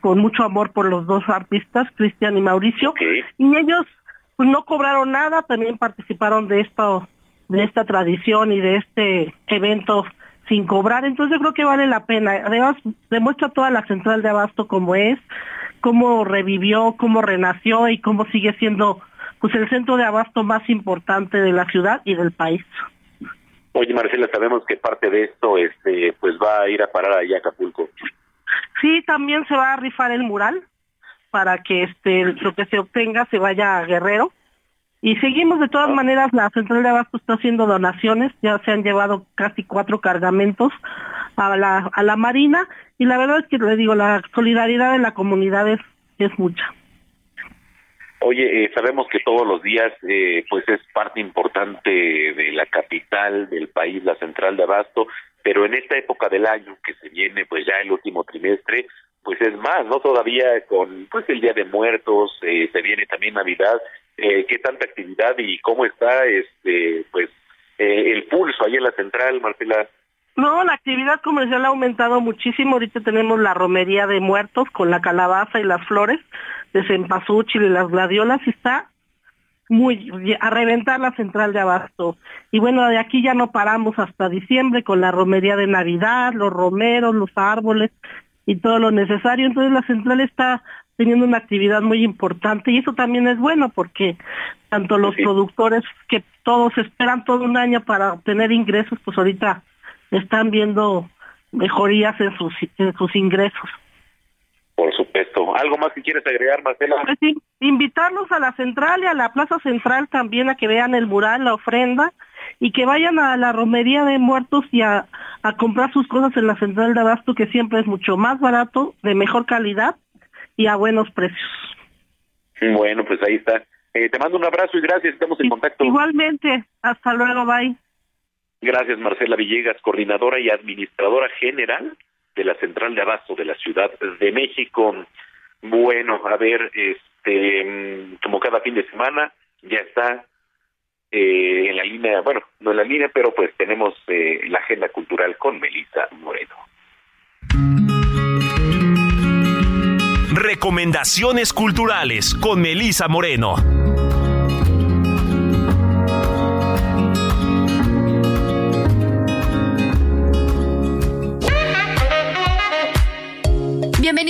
Speaker 17: con mucho amor por los dos artistas, Cristian y Mauricio, y ellos pues, no cobraron nada, también participaron de esto, de esta tradición y de este evento sin cobrar, entonces yo creo que vale la pena. Además, demuestra toda la central de abasto como es, cómo revivió, cómo renació y cómo sigue siendo pues el centro de abasto más importante de la ciudad y del país.
Speaker 12: Oye, Marcela, sabemos que parte de esto este pues va a ir a parar allá a Acapulco.
Speaker 17: Sí, también se va a rifar el mural para que este lo que se obtenga se vaya a Guerrero. Y seguimos de todas maneras, la central de abasto está haciendo donaciones, ya se han llevado casi cuatro cargamentos a la, a la Marina y la verdad es que le digo, la solidaridad de la comunidad es, es mucha.
Speaker 12: Oye, eh, sabemos que todos los días, eh, pues es parte importante de la capital del país, la central de Abasto, pero en esta época del año que se viene, pues ya el último trimestre, pues es más, ¿no? Todavía con, pues el Día de Muertos, eh, se viene también Navidad, eh, ¿qué tanta actividad y cómo está, este, pues, eh, el pulso ahí en la central, Marcela?
Speaker 17: No, la actividad comercial ha aumentado muchísimo. Ahorita tenemos la romería de muertos con la calabaza y las flores de cempasúchil y las gladiolas y está muy a reventar la central de abasto. Y bueno, de aquí ya no paramos hasta diciembre con la romería de Navidad, los romeros, los árboles y todo lo necesario. Entonces la central está teniendo una actividad muy importante y eso también es bueno porque tanto los productores que todos esperan todo un año para obtener ingresos, pues ahorita están viendo mejorías en sus, en sus ingresos.
Speaker 12: Por supuesto. ¿Algo más que quieres agregar, Marcela?
Speaker 17: Pues sí, invitarlos a la central y a la plaza central también a que vean el mural, la ofrenda y que vayan a la romería de muertos y a, a comprar sus cosas en la central de abasto que siempre es mucho más barato, de mejor calidad y a buenos precios.
Speaker 12: Bueno, pues ahí está. Eh, te mando un abrazo y gracias, estamos en contacto.
Speaker 17: Igualmente, hasta luego, bye.
Speaker 12: Gracias, Marcela Villegas, coordinadora y administradora general de la Central de Abasto de la Ciudad de México. Bueno, a ver, este, como cada fin de semana, ya está eh, en la línea, bueno, no en la línea, pero pues tenemos eh, la agenda cultural con Melissa Moreno.
Speaker 3: Recomendaciones culturales con Melissa Moreno.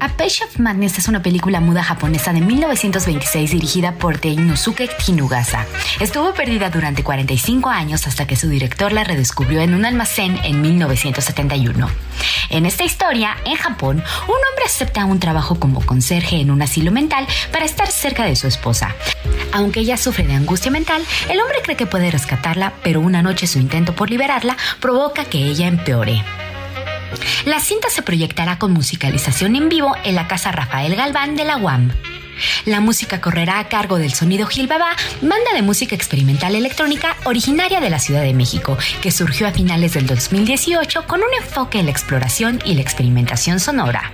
Speaker 18: A Page of Madness es una película muda japonesa de 1926 dirigida por Teinosuke Kinugasa. Estuvo perdida durante 45 años hasta que su director la redescubrió en un almacén en 1971. En esta historia, en Japón, un hombre acepta un trabajo como conserje en un asilo mental para estar cerca de su esposa. Aunque ella sufre de angustia mental, el hombre cree que puede rescatarla, pero una noche su intento por liberarla provoca que ella empeore. La cinta se proyectará con musicalización en vivo en la Casa Rafael Galván de la UAM. La música correrá a cargo del Sonido Gil Baba, banda de música experimental electrónica originaria de la Ciudad de México, que surgió a finales del 2018 con un enfoque en la exploración y la experimentación sonora.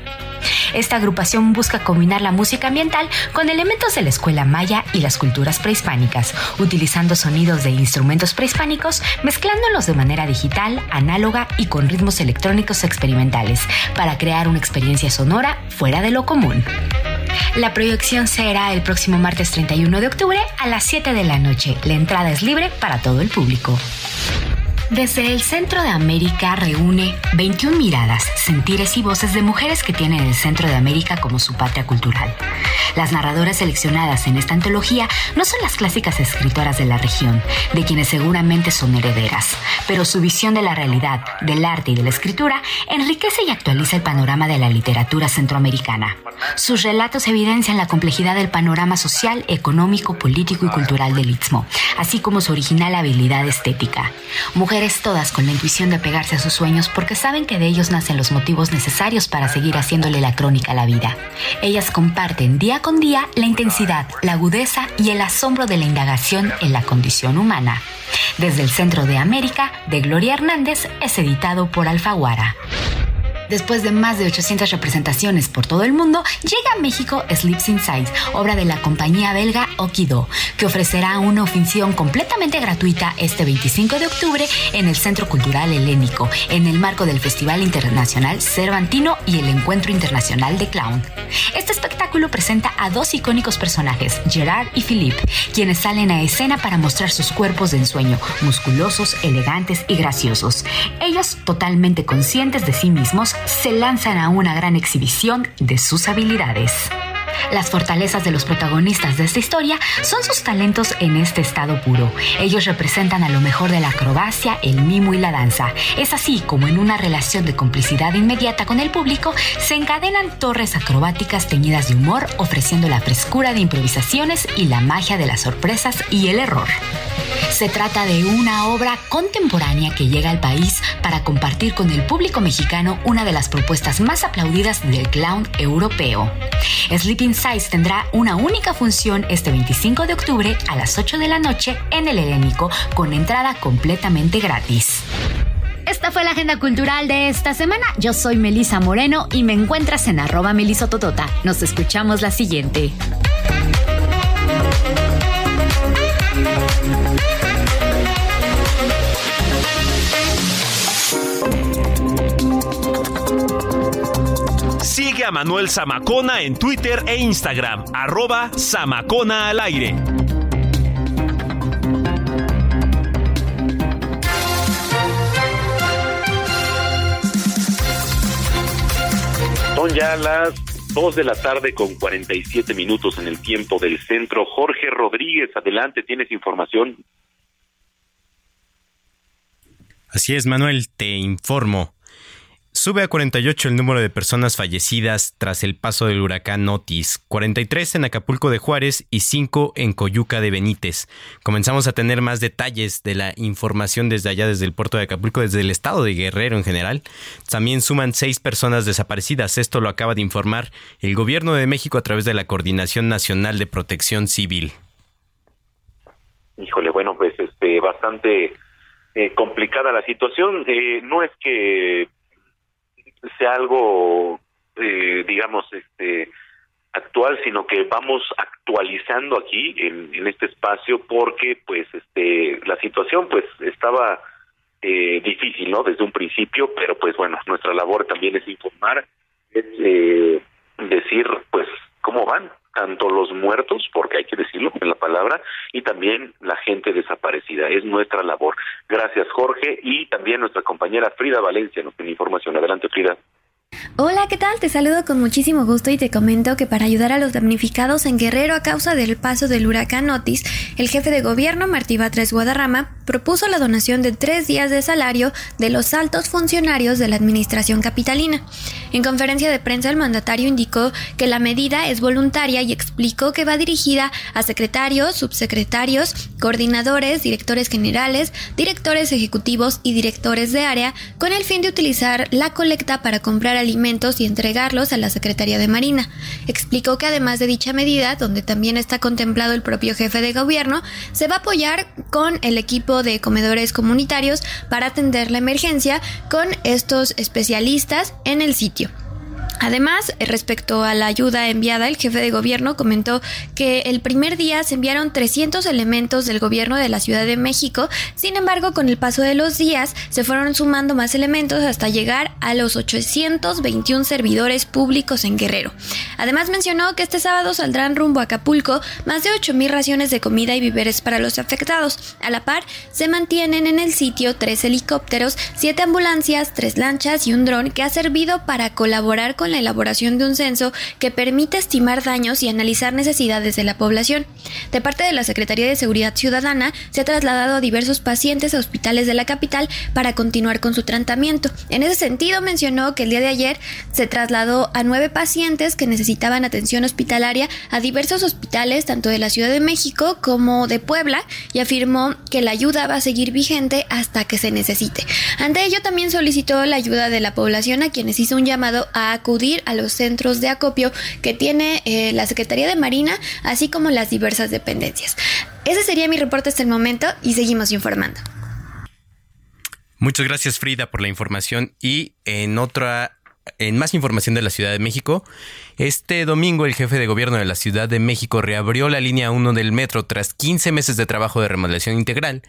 Speaker 18: Esta agrupación busca combinar la música ambiental con elementos de la escuela maya y las culturas prehispánicas, utilizando sonidos de instrumentos prehispánicos, mezclándolos de manera digital, análoga y con ritmos electrónicos experimentales, para crear una experiencia sonora fuera de lo común. La proyección será el próximo martes 31 de octubre a las 7 de la noche. La entrada es libre para todo el público. Desde el Centro de América reúne 21 miradas, sentires y voces de mujeres que tienen el Centro de América como su patria cultural. Las narradoras seleccionadas en esta antología no son las clásicas escritoras de la región, de quienes seguramente son herederas, pero su visión de la realidad, del arte y de la escritura enriquece y actualiza el panorama de la literatura centroamericana. Sus relatos evidencian la complejidad del panorama social, económico, político y cultural del Istmo, así como su original habilidad estética. Mujeres todas con la intuición de pegarse a sus sueños porque saben que de ellos nacen los motivos necesarios para seguir haciéndole la crónica a la vida. Ellas comparten día con día la intensidad, la agudeza y el asombro de la indagación en la condición humana. Desde el Centro de América, de Gloria Hernández, es editado por Alfaguara. Después de más de 800 representaciones por todo el mundo, llega a México Sleeps Inside, obra de la compañía belga Okido, que ofrecerá una función completamente gratuita este 25 de octubre en el Centro Cultural Helénico, en el marco del Festival Internacional Cervantino y el Encuentro Internacional de Clown. Este espectáculo presenta a dos icónicos personajes, Gerard y Philippe, quienes salen a escena para mostrar sus cuerpos de ensueño, musculosos, elegantes y graciosos. Ellos, totalmente conscientes de sí mismos, se lanzan a una gran exhibición de sus habilidades. Las fortalezas de los protagonistas de esta historia son sus talentos en este estado puro. Ellos representan a lo mejor de la acrobacia, el mimo y la danza. Es así como en una relación de complicidad inmediata con el público se encadenan torres acrobáticas teñidas de humor, ofreciendo la frescura de improvisaciones y la magia de las sorpresas y el error. Se trata de una obra contemporánea que llega al país para compartir con el público mexicano una de las propuestas más aplaudidas del clown europeo. Sleeping Size tendrá una única función este 25 de octubre a las 8 de la noche en el Helénico con entrada completamente gratis. Esta fue la agenda cultural de esta semana. Yo soy Melisa Moreno y me encuentras en arroba melisototota. Nos escuchamos la siguiente.
Speaker 3: Sigue a Manuel Zamacona en Twitter e Instagram, arroba Zamacona al aire.
Speaker 12: Son ya las 2 de la tarde con 47 minutos en el tiempo del centro. Jorge Rodríguez, adelante, tienes información.
Speaker 2: Así es, Manuel, te informo. Sube a 48 el número de personas fallecidas tras el paso del huracán Otis, 43 en Acapulco de Juárez y 5 en Coyuca de Benítez. Comenzamos a tener más detalles de la información desde allá, desde el puerto de Acapulco, desde el estado de Guerrero en general. También suman 6 personas desaparecidas. Esto lo acaba de informar el gobierno de México a través de la Coordinación Nacional de Protección Civil.
Speaker 12: Híjole, bueno, pues este bastante eh, complicada la situación. Eh, no es que sea algo, eh, digamos, este actual, sino que vamos actualizando aquí en, en, este espacio porque, pues, este, la situación, pues, estaba eh, difícil, ¿no? Desde un principio, pero, pues, bueno, nuestra labor también es informar, es eh, decir, pues, cómo van tanto los muertos, porque hay que decirlo en la palabra, y también la gente desaparecida. Es nuestra labor. Gracias, Jorge, y también nuestra compañera Frida Valencia nos tiene información. Adelante, Frida.
Speaker 19: Hola, ¿qué tal? Te saludo con muchísimo gusto y te comento que para ayudar a los damnificados en Guerrero a causa del paso del huracán Otis, el jefe de gobierno Martí Batres Guadarrama propuso la donación de tres días de salario de los altos funcionarios de la administración capitalina. En conferencia de prensa, el mandatario indicó que la medida es voluntaria y explicó que va dirigida a secretarios, subsecretarios, coordinadores, directores generales, directores ejecutivos y directores de área con el fin de utilizar la colecta para comprar alimentos y entregarlos a la Secretaría de Marina. Explicó que además de dicha medida, donde también está contemplado el propio jefe de gobierno, se va a apoyar con el equipo de comedores comunitarios para atender la emergencia con estos especialistas en el sitio. Además, respecto a la ayuda enviada, el jefe de gobierno comentó que el primer día se enviaron 300 elementos del gobierno de la Ciudad de México, sin embargo, con el paso de los días se fueron sumando más elementos hasta llegar a los 821 servidores públicos en Guerrero. Además, mencionó que este sábado saldrán rumbo a Acapulco más de 8.000 raciones de comida y víveres para los afectados. A la par, se mantienen en el sitio tres helicópteros, siete ambulancias, tres lanchas y un dron que ha servido para colaborar con la elaboración de un censo que permite estimar daños y analizar necesidades de la población. De parte de la Secretaría de Seguridad Ciudadana, se ha trasladado a diversos pacientes a hospitales de la capital para continuar con su tratamiento. En ese sentido, mencionó que el día de ayer se trasladó a nueve pacientes que necesitaban atención hospitalaria a diversos hospitales, tanto de la Ciudad de México como de Puebla, y afirmó que la ayuda va a seguir vigente hasta que se necesite. Ante ello, también solicitó la ayuda de la población a quienes hizo un llamado a acudir a los centros de acopio que tiene eh, la Secretaría de Marina, así como las diversas dependencias. Ese sería mi reporte hasta el momento y seguimos informando.
Speaker 2: Muchas gracias Frida por la información y en otra en más información de la Ciudad de México, este domingo el jefe de gobierno de la Ciudad de México reabrió la línea 1 del metro tras 15 meses de trabajo de remodelación integral.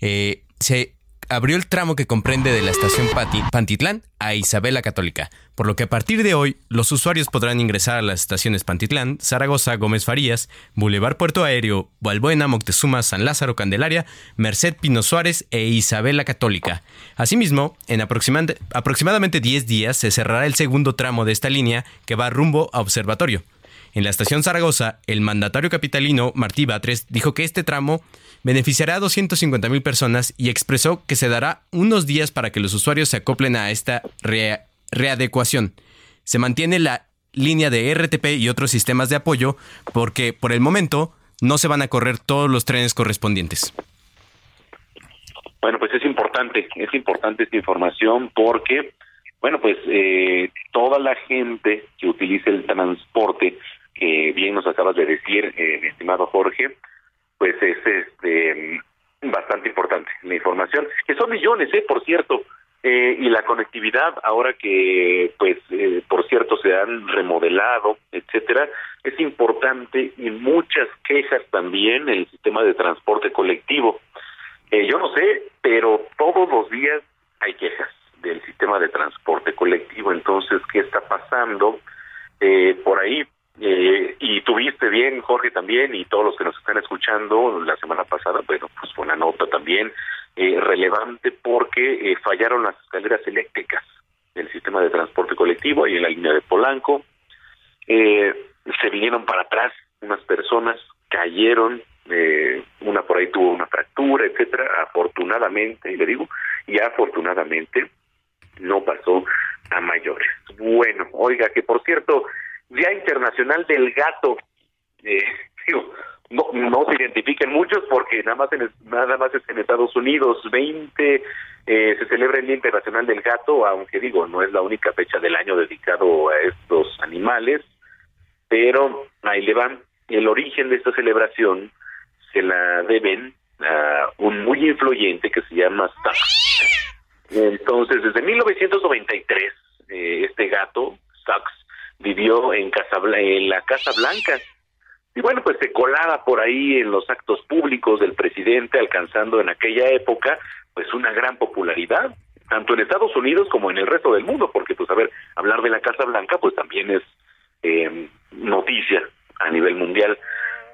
Speaker 2: Eh, se abrió el tramo que comprende de la estación Pantitlán a Isabela Católica, por lo que a partir de hoy los usuarios podrán ingresar a las estaciones Pantitlán, Zaragoza, Gómez Farías, Boulevard Puerto Aéreo, Valbuena, Moctezuma, San Lázaro, Candelaria, Merced Pino Suárez e Isabela Católica. Asimismo, en aproximadamente 10 días se cerrará el segundo tramo de esta línea que va rumbo a Observatorio. En la estación Zaragoza, el mandatario capitalino Martí Batres dijo que este tramo beneficiará a 250 mil personas y expresó que se dará unos días para que los usuarios se acoplen a esta readecuación. Se mantiene la línea de RTP y otros sistemas de apoyo porque por el momento no se van a correr todos los trenes correspondientes.
Speaker 12: Bueno, pues es importante, es importante esta información porque, bueno, pues eh, toda la gente que utilice el transporte que bien nos acabas de decir, eh, estimado Jorge, pues es este bastante importante la información, que son millones, eh, por cierto, eh, y la conectividad ahora que, pues, eh, por cierto, se han remodelado, etcétera, es importante y muchas quejas también en el sistema de transporte colectivo. Eh, yo no sé, pero todos los días hay quejas del sistema de transporte colectivo. Entonces, ¿qué está pasando? Eh, por ahí eh, y tuviste bien, Jorge, también, y todos los que nos están escuchando la semana pasada, bueno, pues fue una nota también eh, relevante porque eh, fallaron las escaleras eléctricas del sistema de transporte colectivo y en la línea de Polanco. se vinieron para atrás unas personas, cayeron, una por ahí tuvo una fractura, etcétera. Afortunadamente, y le digo, y afortunadamente no pasó a mayores. Bueno, oiga, que por cierto, Día Internacional del Gato. Eh, [laughs] no, se identifiquen muchos porque nada más en, nada más es en Estados Unidos. 20 eh, se celebra el Día Internacional del Gato aunque digo no es la única fecha del año dedicado a estos animales pero ahí le van. El origen de esta celebración se la deben a un muy influyente que se llama Sachs entonces desde 1993 eh, este gato Sachs vivió en, Casa, en la Casa Blanca. Y bueno, pues se colaba por ahí en los actos públicos del presidente, alcanzando en aquella época pues una gran popularidad, tanto en Estados Unidos como en el resto del mundo, porque pues a ver, hablar de la Casa Blanca pues también es eh, noticia a nivel mundial.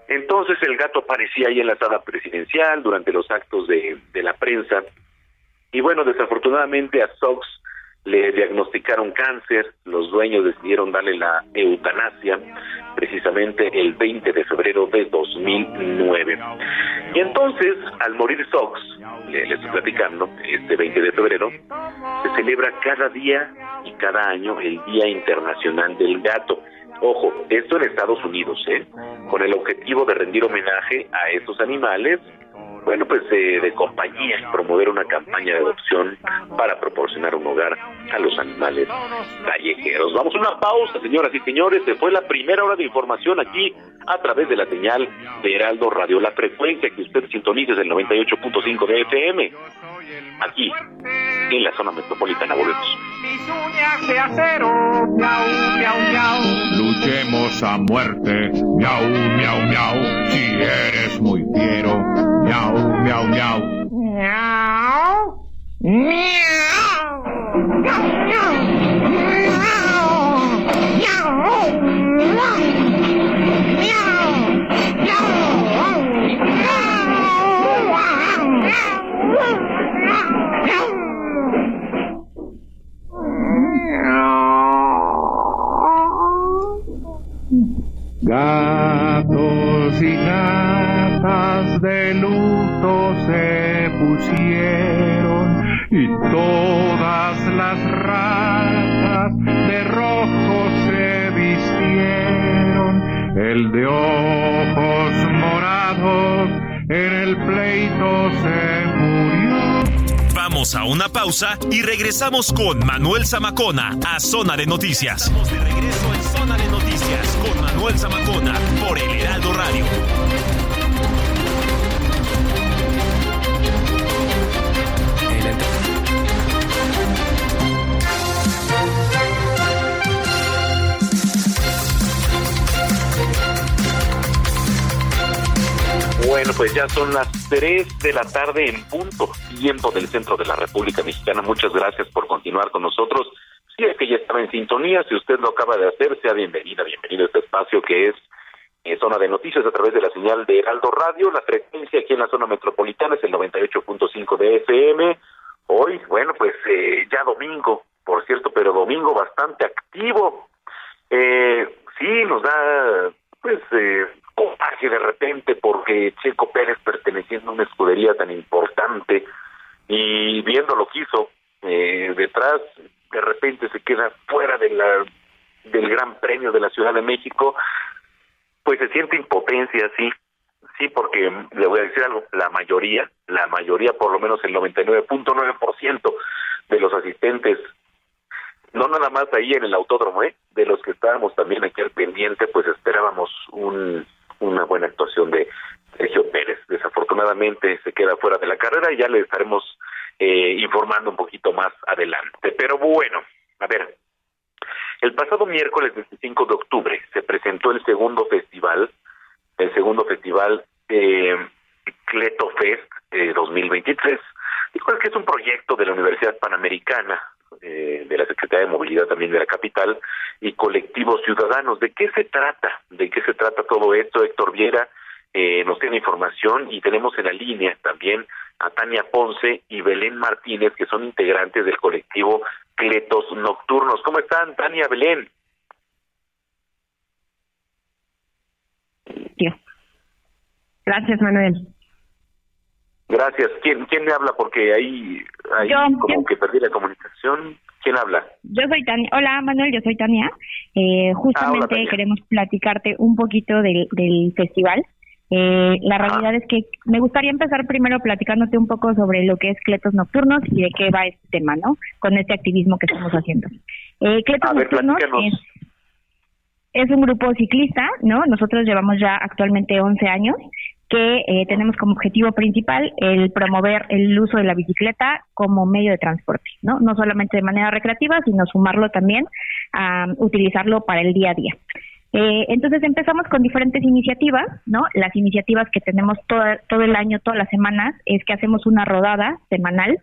Speaker 12: Entonces el gato aparecía ahí en la sala presidencial durante los actos de, de la prensa. Y bueno, desafortunadamente a Sox
Speaker 20: le diagnosticaron cáncer, los dueños decidieron darle la eutanasia precisamente el 20 de febrero de 2009. Y entonces, al morir Sox, le, estoy platicando, este 20 de febrero, se celebra cada día y cada año el Día Internacional del Gato. Ojo, esto en Estados Unidos, ¿eh? Con el objetivo de rendir homenaje a estos animales bueno, pues de, de compañía, promover una campaña de adopción para proporcionar un hogar a los animales callejeros. Vamos a una pausa, señoras y señores. Se fue la primera hora de información aquí a través de la señal de Heraldo Radio. La frecuencia que usted sintoniza es el 98.5 de FM. Aquí, en la zona metropolitana. Volvemos.
Speaker 9: de acero, miau, miau, miau. Luchemos a muerte, miau, miau, miau. Si eres muy fiero, miau, miau, miau. Miau, miau, miau, miau, Gatos y gatas de luto se pusieron y todas las ratas de rojo se vistieron. El de ojos morados en el pleito se murió.
Speaker 3: Vamos a una pausa y regresamos con Manuel Zamacona a Zona de Noticias. Estamos de regreso en Zona de Noticias con Manuel Zamacona por El Heraldo Radio.
Speaker 20: Bueno, pues ya son las 3 de la tarde en punto, tiempo del centro de la República Mexicana. Muchas gracias por continuar con nosotros. Si es que ya estaba en sintonía, si usted lo acaba de hacer, sea bienvenida, bienvenido a este espacio que es eh, Zona de Noticias a través de la señal de Heraldo Radio. La frecuencia aquí en la zona metropolitana es el 98.5 de FM. Hoy, bueno, pues eh, ya domingo, por cierto, pero domingo bastante activo. Eh, sí, nos da, pues, eh, coraje de repente porque Checo Pérez perteneciendo a una escudería tan importante y viendo lo que hizo eh, detrás, de repente se queda fuera de la del Gran De México, pues se siente impotencia, sí, sí, porque le voy a decir algo, la mayoría, la mayoría, por lo menos el 99.9% de los asistentes, no nada más ahí en el autódromo, ¿eh? de los que estábamos también aquí al pendiente, pues esperábamos un, una buena actuación de Sergio Pérez. Desafortunadamente se queda fuera de la carrera y ya le estaremos eh, informando un poquito más adelante. Pero bueno, a ver, el pasado miércoles 25 de octubre se presentó el segundo festival, el segundo festival eh, Cleto Fest eh, 2023, igual que es un proyecto de la Universidad Panamericana, eh, de la Secretaría de Movilidad también de la capital y colectivos ciudadanos. ¿De qué se trata? ¿De qué se trata todo esto? Héctor Viera eh, nos tiene información y tenemos en la línea también a Tania Ponce y Belén Martínez, que son integrantes del colectivo Cletos Nocturnos. ¿Cómo están, Tania, Belén?
Speaker 21: Gracias, Manuel.
Speaker 20: Gracias. ¿Quién, quién me habla? Porque ahí, ahí
Speaker 21: Yo,
Speaker 20: como que perdí la comunicación. ¿Quién habla?
Speaker 21: Yo soy Tania. Hola, Manuel, yo soy Tania. Eh, justamente
Speaker 20: Tania.
Speaker 21: queremos platicarte un poquito del, del festival. Eh, la realidad es que me gustaría empezar primero platicándote un poco sobre lo que es Cletos Nocturnos y de qué va este tema, ¿no? Con este activismo que estamos haciendo. Eh, Cletos
Speaker 20: ver,
Speaker 21: Nocturnos es, es un grupo ciclista, ¿no? Nosotros llevamos ya actualmente 11 años que eh, tenemos como objetivo principal el promover el uso de la bicicleta como medio de transporte, ¿no? No solamente de manera recreativa, sino sumarlo también a utilizarlo para el día a día. Eh, entonces empezamos con diferentes iniciativas, ¿no? Las iniciativas que tenemos toda- todo el año, todas las semanas, es que hacemos una rodada semanal.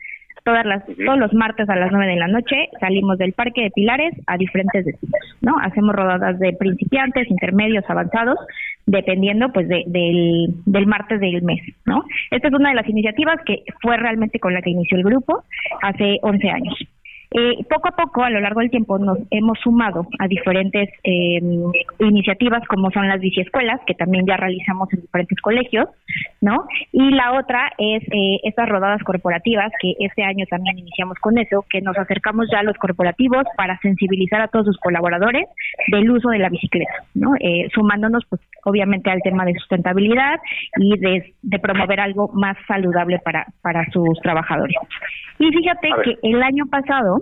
Speaker 21: Todas las, todos los martes a las 9 de la noche salimos del Parque de Pilares a diferentes destinos, ¿no? Hacemos rodadas de principiantes, intermedios, avanzados, dependiendo pues de- del, del martes del mes, ¿no? Esta es una de las iniciativas que fue realmente con la que inició el grupo hace 11 años. Eh, poco a poco, a lo largo del tiempo, nos hemos sumado a diferentes eh, iniciativas como son las biciescuelas, que también ya realizamos en diferentes colegios, ¿no? Y la otra es eh, estas rodadas corporativas, que este año también iniciamos con eso, que nos acercamos ya a los corporativos para sensibilizar a todos sus colaboradores del uso de la bicicleta, ¿no? Eh, sumándonos, pues, obviamente al tema de sustentabilidad y de, de promover algo más saludable para, para sus trabajadores. Y fíjate que el año pasado,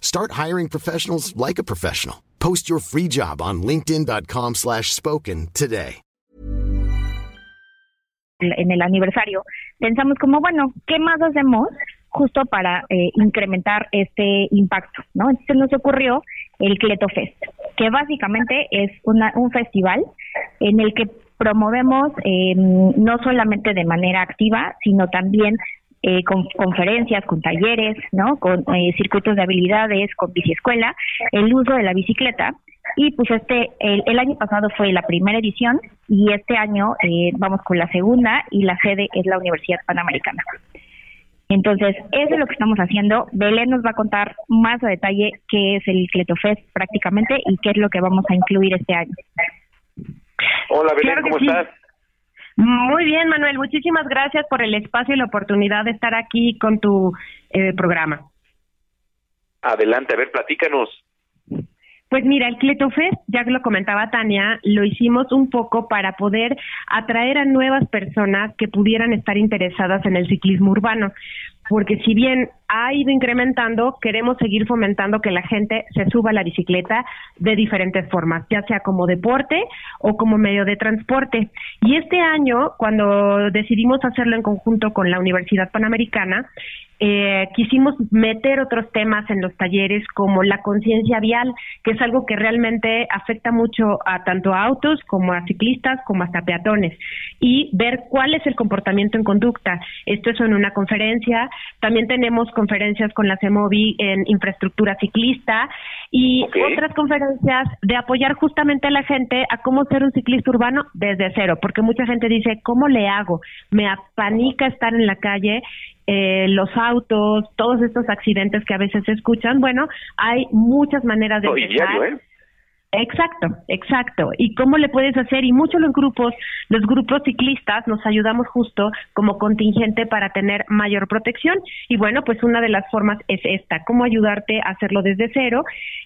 Speaker 22: Start hiring professionals like a professional. Post your free job on linkedin.com/spoken slash spoken today.
Speaker 21: en el aniversario, pensamos como, bueno, ¿qué más hacemos justo para eh, incrementar este impacto? ¿no? Entonces nos ocurrió el Cleto Fest, que básicamente es una, un festival en el que promovemos eh, no solamente de manera activa, sino también eh, con conferencias, con talleres, ¿no? Con eh, circuitos de habilidades, con biciescuela, el uso de la bicicleta. Y pues este, el, el año pasado fue la primera edición y este año eh, vamos con la segunda y la sede es la Universidad Panamericana. Entonces, eso es lo que estamos haciendo. Belén nos va a contar más a detalle qué es el Cletofest prácticamente y qué es lo que vamos a incluir este año.
Speaker 12: Hola Belén,
Speaker 23: Claro
Speaker 12: ¿cómo
Speaker 23: sí.
Speaker 12: estás?
Speaker 23: Muy bien, Manuel. Muchísimas gracias por el espacio y la oportunidad de estar aquí con tu eh, programa.
Speaker 12: Adelante, a ver, platícanos.
Speaker 23: Pues mira, el Cletofest, ya que lo comentaba Tania, lo hicimos un poco para poder atraer a nuevas personas que pudieran estar interesadas en el ciclismo urbano. Porque si bien ha ido incrementando, queremos seguir fomentando que la gente se suba a la bicicleta de diferentes formas, ya sea como deporte o como medio de transporte. Y este año, cuando decidimos hacerlo en conjunto con la Universidad Panamericana, eh, quisimos meter otros temas en los talleres como la conciencia vial, que es algo que realmente afecta mucho a tanto a autos como a ciclistas como hasta peatones y ver cuál es el comportamiento en conducta. Esto es en una conferencia. También tenemos conferencias con la CEMOVI en infraestructura ciclista y otras conferencias de apoyar justamente a la gente a cómo ser un ciclista urbano desde cero, porque mucha gente dice, ¿cómo le hago? Me apanica estar en la calle eh, los autos, todos estos accidentes que a veces se escuchan, bueno, hay muchas maneras de
Speaker 12: No, y
Speaker 23: empezar.
Speaker 12: diario, ¿eh?
Speaker 23: Exacto, exacto. ¿Y cómo le puedes hacer? Y muchos los grupos, los grupos ciclistas nos ayudamos justo como contingente para tener mayor protección. Y bueno, pues una de las formas es esta, cómo ayudarte a hacerlo desde cero.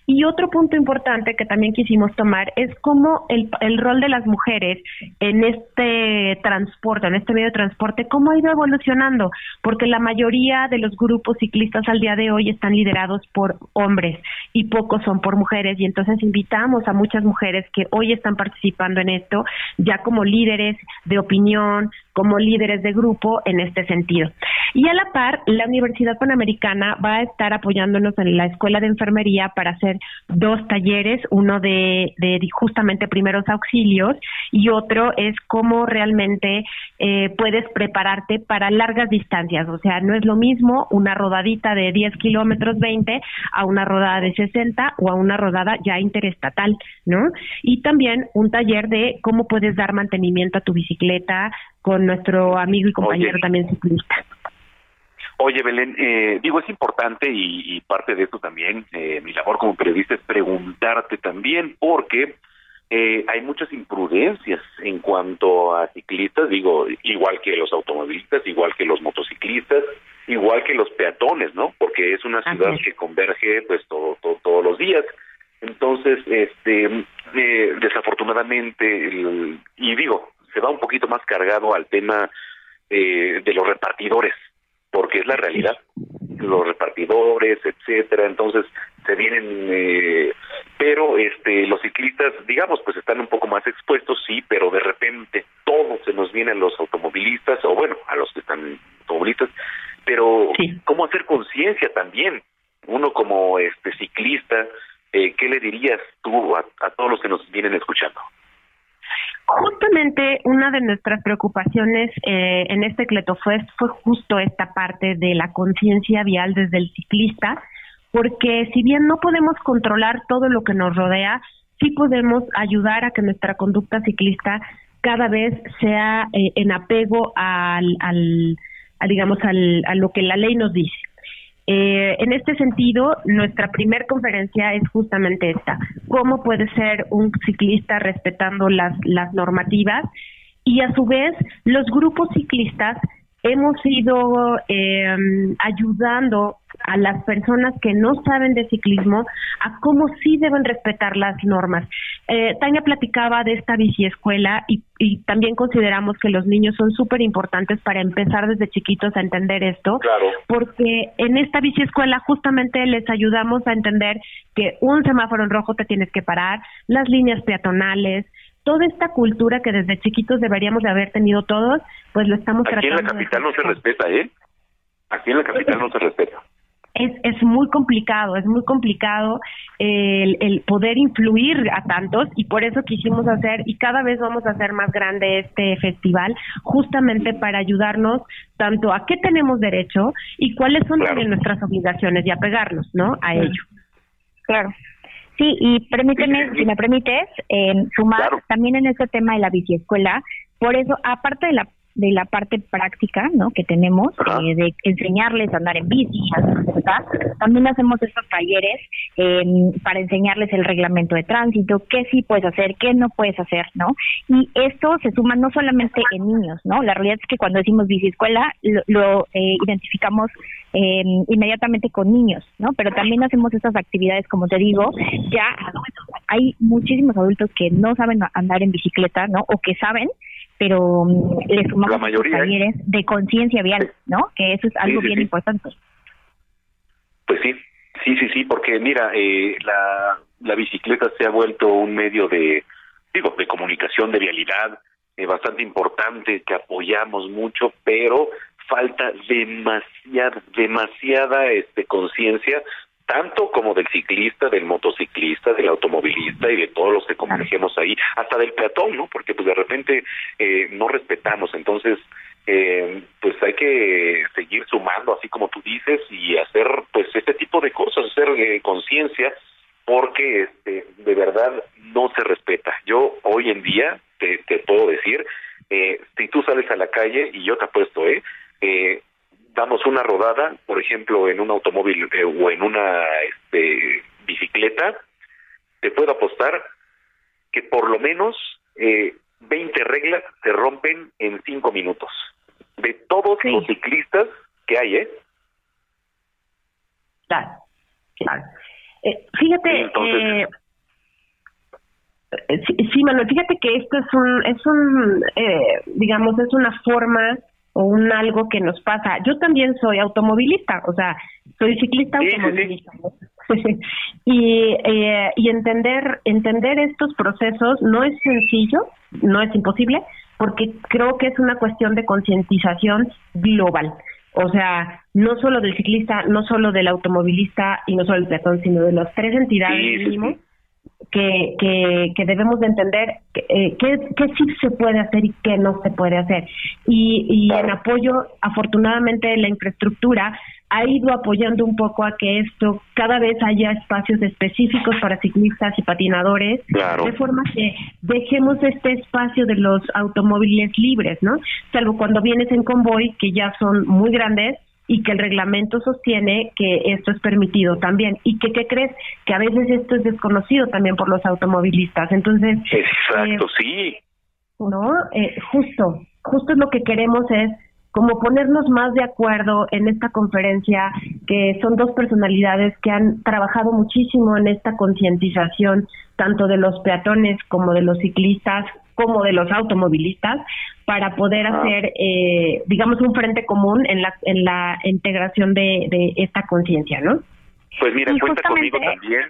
Speaker 23: Y otro punto importante que también quisimos tomar es cómo el, el rol de las mujeres en este transporte, en este medio de transporte, cómo ha ido evolucionando, porque la mayoría de los grupos ciclistas al día de hoy están liderados por hombres y pocos son por mujeres. Y entonces invitamos a muchas mujeres que hoy están participando en esto, ya como líderes de opinión, como líderes de grupo en este sentido. Y a la par, la Universidad Panamericana va a estar apoyándonos en la Escuela de Enfermería para hacer dos talleres, uno de, de justamente primeros auxilios y otro es cómo realmente eh, puedes prepararte para largas distancias. O sea, no es lo mismo una rodadita de 10 kilómetros 20 a una rodada de 60 o a una rodada ya interestatal, ¿no? Y también un taller de cómo puedes dar mantenimiento a tu bicicleta con nuestro amigo y compañero
Speaker 12: Oye.
Speaker 23: también ciclista.
Speaker 12: Oye, Belén, eh, digo, es importante y, y parte de esto también, eh, mi labor como periodista es preguntarte también, porque eh, hay muchas imprudencias en cuanto a ciclistas, digo, igual que los automovilistas, igual que los motociclistas, igual que los peatones, ¿no? Porque es una ciudad que converge pues todo, todo- todos los días. Entonces, este, eh, desafortunadamente, el- y digo, se va un poquito más cargado al tema eh, de los repartidores, porque es la realidad. Los repartidores, etcétera, entonces se vienen, eh, pero este, los ciclistas, digamos, pues están un poco más expuestos, sí, pero de repente todo se nos viene a los automovilistas, o bueno, a los que están automovilistas, pero ¿cómo hacer conciencia también? uno como este ciclista, eh, ¿qué le dirías tú a, a todos los que nos vienen escuchando?
Speaker 23: Justamente una de nuestras preocupaciones eh, en este Cletofest fue justo esta parte de la conciencia vial desde el ciclista, porque si bien no podemos controlar todo lo que nos rodea, sí podemos ayudar a que nuestra conducta ciclista cada vez sea eh, en apego al, a, digamos al, lo que la ley nos dice. Eh, en este sentido, nuestra primer conferencia es justamente esta: cómo puede ser un ciclista respetando las las normativas y a su vez los grupos ciclistas hemos ido eh, ayudando a las personas que no saben de ciclismo a cómo sí deben respetar las normas. Eh, Tania platicaba de esta biciescuela y, y también consideramos que los niños son súper importantes para empezar desde chiquitos a entender esto, porque en esta biciescuela justamente les ayudamos a entender que un semáforo en rojo te tienes que parar, las líneas peatonales, toda esta cultura que desde chiquitos deberíamos de haber tenido todos, pues lo estamos
Speaker 12: Aquí en
Speaker 23: tratando.
Speaker 12: la
Speaker 23: de
Speaker 12: capital no se respeta, ¿eh? Aquí en la capital no se respeta.
Speaker 23: es, es muy complicado, es muy complicado el, el poder influir a tantos y por eso quisimos hacer y cada vez vamos a hacer más grande este festival justamente para ayudarnos tanto a qué tenemos derecho y cuáles son también nuestras obligaciones y apegarnos, ¿no? A ello.
Speaker 21: Claro. Sí, y permíteme, si me permites, eh, sumar también en este tema de la biciescuela. Por eso, aparte de la de la parte práctica, ¿no? Que tenemos eh, de enseñarles a andar en bici, a también hacemos estos talleres eh, para enseñarles el reglamento de tránsito, qué sí puedes hacer, qué no puedes hacer, ¿no? Y esto se suma no solamente en niños, ¿no? La realidad es que cuando decimos biciescuela lo, lo eh, identificamos eh, inmediatamente con niños, ¿no? Pero también hacemos estas actividades, como te digo, ya adultos. Hay muchísimos adultos que no saben andar en bicicleta, ¿no? O que saben, pero mm, le sumamos
Speaker 12: mayoría, ¿eh?
Speaker 21: talleres de conciencia vial, ¿no? Que eso es algo
Speaker 12: sí,
Speaker 21: bien
Speaker 12: sí.
Speaker 21: importante.
Speaker 12: Pues sí, sí, sí, sí, porque mira, eh, la, la bicicleta se ha vuelto un medio de, digo, de comunicación, de vialidad, eh, bastante importante, que apoyamos mucho, pero falta demasiada, demasiada este, conciencia, tanto como del ciclista, del motociclista, del automovilista y de todos los que convergemos ahí, hasta del peatón, ¿no? Porque pues de repente eh, no respetamos, entonces eh, pues hay que seguir sumando, así como tú dices, y hacer pues este tipo de cosas, hacer eh, conciencia, porque este, de verdad no se respeta. Yo hoy en día te, te puedo decir, eh, si tú sales a la calle, y yo te apuesto, ¿eh? eh damos una rodada, por ejemplo, en un automóvil eh, o en una este, bicicleta, te puedo apostar que por lo menos eh, 20 reglas se rompen en 5 minutos. De todos los ciclistas que hay, ¿eh?
Speaker 23: Claro, claro. Eh, fíjate, eh, eh, sí, sí, Manuel, fíjate que esto es un, es un, digamos, es una forma o un algo que nos pasa. Yo también soy automovilista, o sea, soy ciclista automovilista. [laughs] y eh, y entender entender estos procesos no es sencillo, no es imposible, porque creo que es una cuestión de concientización global. O sea, no solo del ciclista, no solo del automovilista y no solo del peatón, sino de las tres entidades mínimo que, que, que debemos de entender que, eh, qué, sí se puede hacer y qué no se puede hacer. Y, y en apoyo, afortunadamente, la infraestructura ha ido apoyando un poco a que esto cada vez haya espacios específicos para ciclistas y patinadores,
Speaker 12: Claro.
Speaker 23: de forma que dejemos este espacio de los automóviles libres, ¿no? Salvo cuando vienes en convoy, que ya son muy grandes y que el reglamento sostiene que esto es permitido también. ¿Y que qué crees? Que a veces esto es desconocido también por los automovilistas. Entonces,
Speaker 12: Exacto,
Speaker 23: eh,
Speaker 12: sí.
Speaker 23: ¿no? Eh, justo, justo lo que queremos es como ponernos más de acuerdo en esta conferencia, que son dos personalidades que han trabajado muchísimo en esta concientización, tanto de los peatones como de los ciclistas, como de los automovilistas, para poder hacer, eh, digamos, un frente común en la, en la integración de, de esta conciencia, ¿no?
Speaker 12: Pues mira,
Speaker 23: Y
Speaker 12: cuenta conmigo también.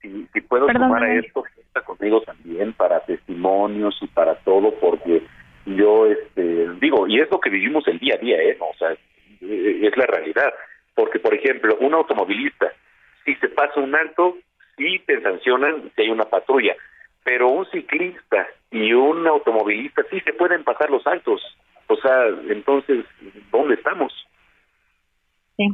Speaker 12: Si, si puedo
Speaker 23: Perdón,
Speaker 12: sumar a esto, cuenta conmigo también para testimonios y para todo, porque yo, este, digo, y es lo que vivimos el día a día, ¿eh? O sea, eh, es la realidad. Porque, por ejemplo, un automovilista si se pasa un alto, sí te sancionan si hay una patrulla, pero un ciclista y un automovilista sí se pueden pasar los altos. O sea, entonces, ¿dónde estamos?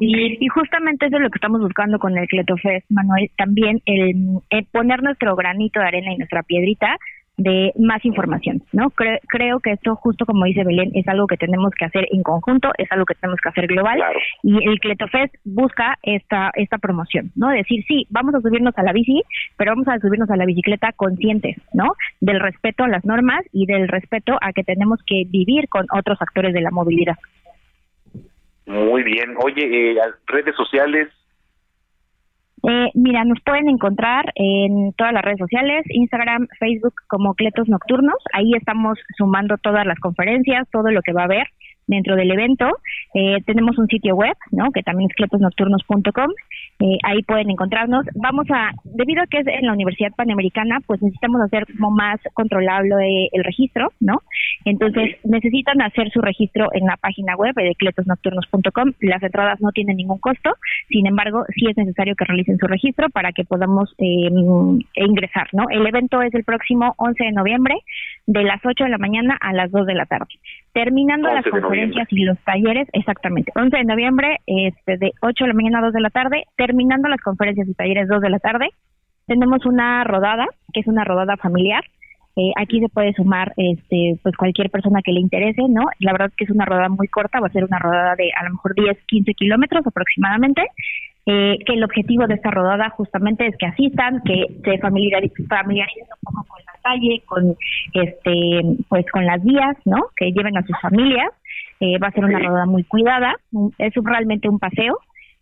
Speaker 21: Y, y, justamente eso es lo que estamos buscando con el Cletofest, Manuel, también el, el, poner nuestro granito de arena y nuestra piedrita de más información, ¿no? creo que esto, justo como dice Belén, es algo que tenemos que hacer en conjunto, es algo que tenemos que hacer global, y el Cletofest busca esta, esta promoción, ¿no? Decir, sí, vamos a subirnos a la bici, pero vamos a subirnos a la bicicleta conscientes, ¿no? Del respeto a las normas y del respeto a que tenemos que vivir con otros actores de la movilidad.
Speaker 12: Muy bien. Oye, eh, redes sociales,
Speaker 21: eh, mira, nos pueden encontrar en todas las redes sociales, Instagram, Facebook como Cletos Nocturnos. Ahí estamos sumando todas las conferencias, todo lo que va a haber dentro del evento. Eh, tenemos un sitio web, ¿no? Que también es cletosnocturnos.com. Eh, ahí pueden encontrarnos. Vamos a, debido a que es en la Universidad Panamericana, pues necesitamos hacer como más controlable el registro, ¿no? Entonces necesitan hacer su registro en la página web de cletosnocturnos.com. Las entradas no tienen ningún costo, sin embargo, sí es necesario que realicen su registro para que podamos eh, ingresar, ¿no? El evento es el próximo 11 de noviembre, de las 8 de la mañana a las 2 de la tarde. Terminando las conferencias y los talleres, exactamente, 11 de noviembre, este, de 8 de la mañana a 2 de la tarde, terminando las conferencias y talleres 2 de la tarde, tenemos una rodada, que es una rodada familiar. Eh, aquí se puede sumar este, pues cualquier persona que le interese, ¿no? La verdad es que es una rodada muy corta, va a ser una rodada de a lo mejor 10, 15 kilómetros aproximadamente. Eh, que el objetivo de esta rodada justamente es que asistan, que se familiaricen, familiaricen un poco con la calle, con este, pues con las vías, ¿no? Que lleven a sus familias. Eh, va a ser una rodada muy cuidada, es realmente un paseo,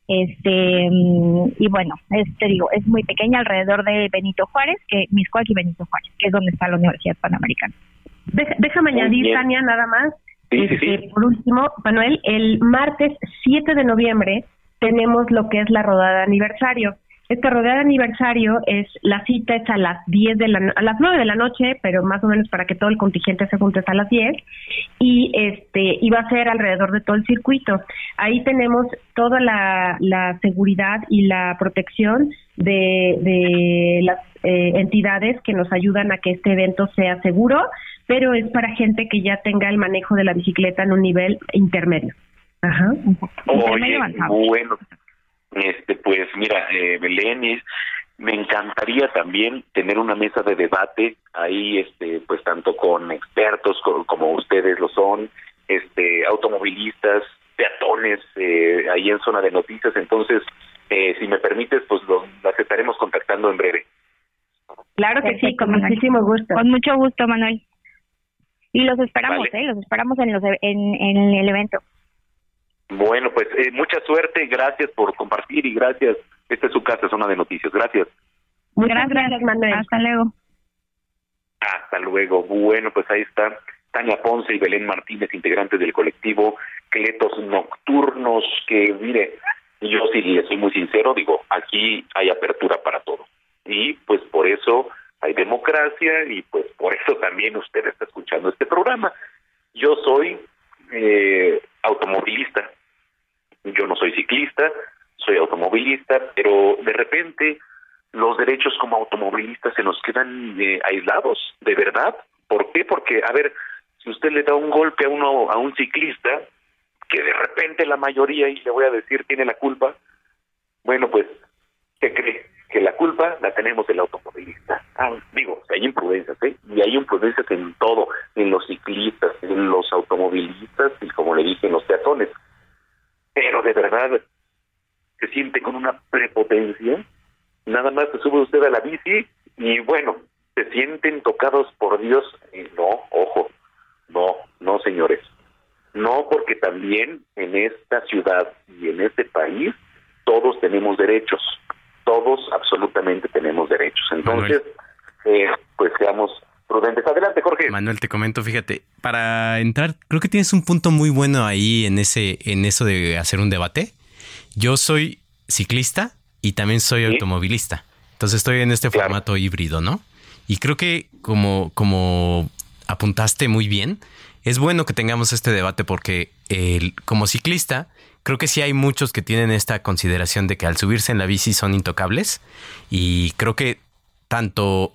Speaker 21: este mm, y bueno este digo es muy pequeña alrededor de Benito Juárez que Miscoac y Benito Juárez que es donde está la Universidad Panamericana.
Speaker 23: Déjame añadir Tania nada más. Este, por último Manuel el martes 7 de noviembre tenemos lo que es la rodada de aniversario este rodeo de aniversario es la cita es a las 10 de la a las 9 de la noche, pero más o menos para que todo el contingente se junte a las 10 y este iba a ser alrededor de todo el circuito. Ahí tenemos toda la, la seguridad y la protección de, de las eh, entidades que nos ayudan a que este evento sea seguro, pero es para gente que ya tenga el manejo de la bicicleta en un nivel intermedio. Ajá.
Speaker 12: Oye, bueno, este, pues mira, eh, Belén, me encantaría también tener una mesa de debate ahí, este, pues tanto con expertos como ustedes lo son, este, automovilistas, peatones, eh, ahí en zona de noticias. Entonces, eh, si me permites, pues las estaremos contactando en breve.
Speaker 23: Claro que sí, con muchísimo gusto.
Speaker 21: Con mucho gusto, Manuel. Y los esperamos, ¿eh? Los esperamos en, los, e, en, en el evento.
Speaker 12: Bueno, pues eh, mucha suerte, gracias por compartir y gracias. Esta es su casa, zona de noticias. Gracias.
Speaker 23: Muchas gracias, Manuel.
Speaker 21: Hasta luego.
Speaker 12: Hasta luego. Bueno, pues ahí está Tania Ponce y Belén Martínez, integrantes del colectivo Cletos Nocturnos, que mire, yo sí le soy muy sincero, digo, aquí hay apertura para todo. Y pues por eso hay democracia y pues por eso también usted está escuchando este programa. Yo soy eh, automovilista. Yo no soy ciclista, soy automovilista, pero de repente los derechos como automovilistas se nos quedan eh, aislados, de verdad. ¿Por qué? Porque, a ver, si usted le da un golpe a uno a un ciclista, que de repente la mayoría, y le voy a decir, tiene la culpa, bueno, pues, ¿qué cree? Que la culpa la tenemos el automovilista. Ah, digo, hay imprudencias, ¿eh? Y hay imprudencias en todo, en los ciclistas, en los automovilistas y como le dije, en los peatones. Pero de verdad, se siente con una prepotencia. Nada más se sube usted a la bici y bueno, se sienten tocados por Dios. Y no, ojo, no, no señores. No, porque también en esta ciudad y en este país todos tenemos derechos. Todos absolutamente tenemos derechos. Entonces, eh, pues seamos prudentes. Adelante, Jorge.
Speaker 2: Manuel, te comento, fíjate, para entrar, creo que tienes un punto muy bueno ahí en ese, en eso de hacer un debate. Yo soy ciclista y también soy automovilista. Entonces estoy en este formato híbrido, ¿no? Y creo que como, como apuntaste muy bien, es bueno que tengamos este debate porque el, como ciclista creo que sí hay muchos que tienen esta consideración de que al subirse en la bici son intocables y creo que tanto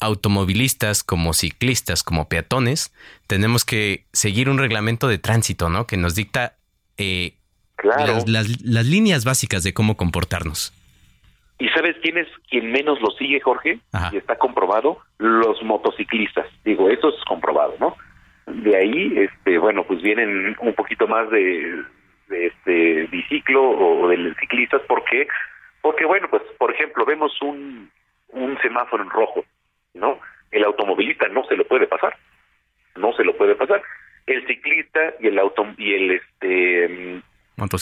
Speaker 2: automovilistas como ciclistas como peatones tenemos que seguir un reglamento de tránsito, ¿no? Que nos dicta eh, las, las, las líneas básicas de cómo comportarnos.
Speaker 20: ¿Y sabes quién es quien menos lo sigue, Jorge? Y está comprobado, los motociclistas. Digo, eso es comprobado, ¿no? De ahí, este, bueno, pues vienen un poquito más de, de este biciclo o de ciclistas, ¿por qué? Porque, bueno, pues, por ejemplo, vemos un, un semáforo en rojo, ¿no? El automovilista no se lo puede pasar, no se lo puede pasar. El ciclista y el auto y el este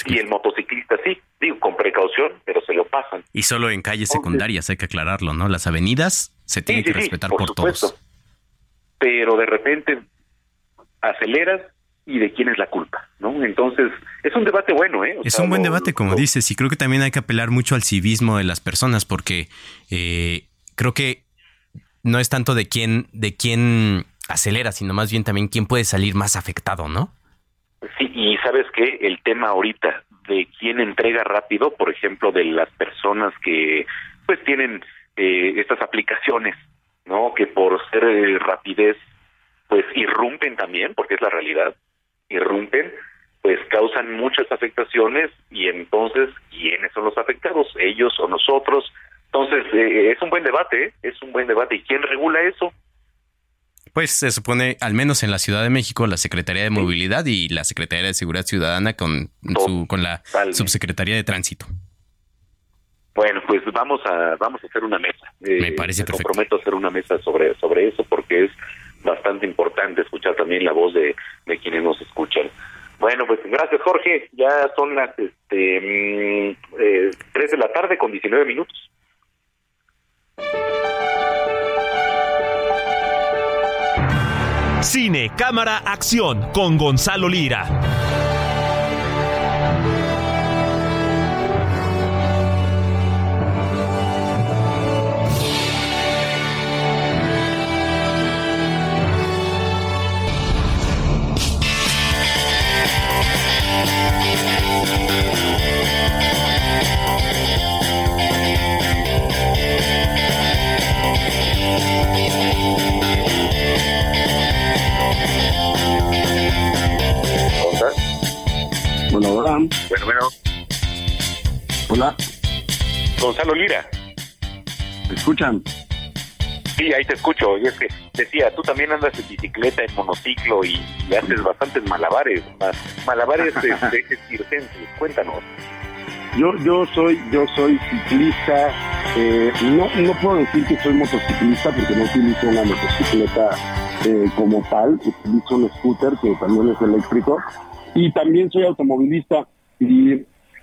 Speaker 20: y el motociclista sí, digo, con precaución, pero se lo pasan.
Speaker 2: Y solo en calles secundarias, hay que aclararlo, ¿no? Las avenidas se tienen que respetar por, todos.
Speaker 20: Pero de repente aceleras y de quién es la culpa, ¿no? Entonces, es un debate bueno, ¿eh?
Speaker 2: es un buen debate, como dices, y creo que también hay que apelar mucho al civismo de las personas, porque eh, creo que no es tanto de quién, de quién acelera, sino más bien también quién puede salir más afectado, ¿no?
Speaker 20: Sí, y sabes que el tema ahorita de quién entrega rápido, por ejemplo, de las personas que pues tienen eh, estas aplicaciones, ¿no? Que por ser eh, rapidez pues irrumpen también, porque es la realidad, irrumpen, pues causan muchas afectaciones y entonces, ¿quiénes son los afectados? ¿Ellos o nosotros? Entonces, eh, es un buen debate, es un buen debate. ¿Y quién regula eso?
Speaker 2: Pues se supone, al menos en la Ciudad de México, la Secretaría de Movilidad y la Secretaría de Seguridad Ciudadana con, su, con la Subsecretaría de Tránsito.
Speaker 20: Bueno, pues vamos a vamos a hacer una mesa.
Speaker 2: Eh, me parece me perfecto.
Speaker 20: Comprometo a hacer una mesa sobre sobre eso porque es bastante importante escuchar también la voz de, de quienes nos escuchan. Bueno, pues gracias Jorge. Ya son las este, mm, eh, 3 de la tarde con 19 minutos.
Speaker 3: Cine, cámara, acción con Gonzalo Lira.
Speaker 20: Bueno, Bueno.
Speaker 24: Hola.
Speaker 20: Gonzalo Lira.
Speaker 24: ¿Me escuchan?
Speaker 20: Sí, ahí te escucho. Y es que decía, tú también andas en bicicleta, en monociclo y, haces bastantes malabares. Malabares este, [laughs] circenses. Cuéntanos.
Speaker 24: Yo, yo soy, yo soy ciclista. Eh, no, no puedo decir que soy motociclista porque no utilizo una motocicleta eh, como tal. Utilizo un scooter que también es eléctrico y también soy automovilista y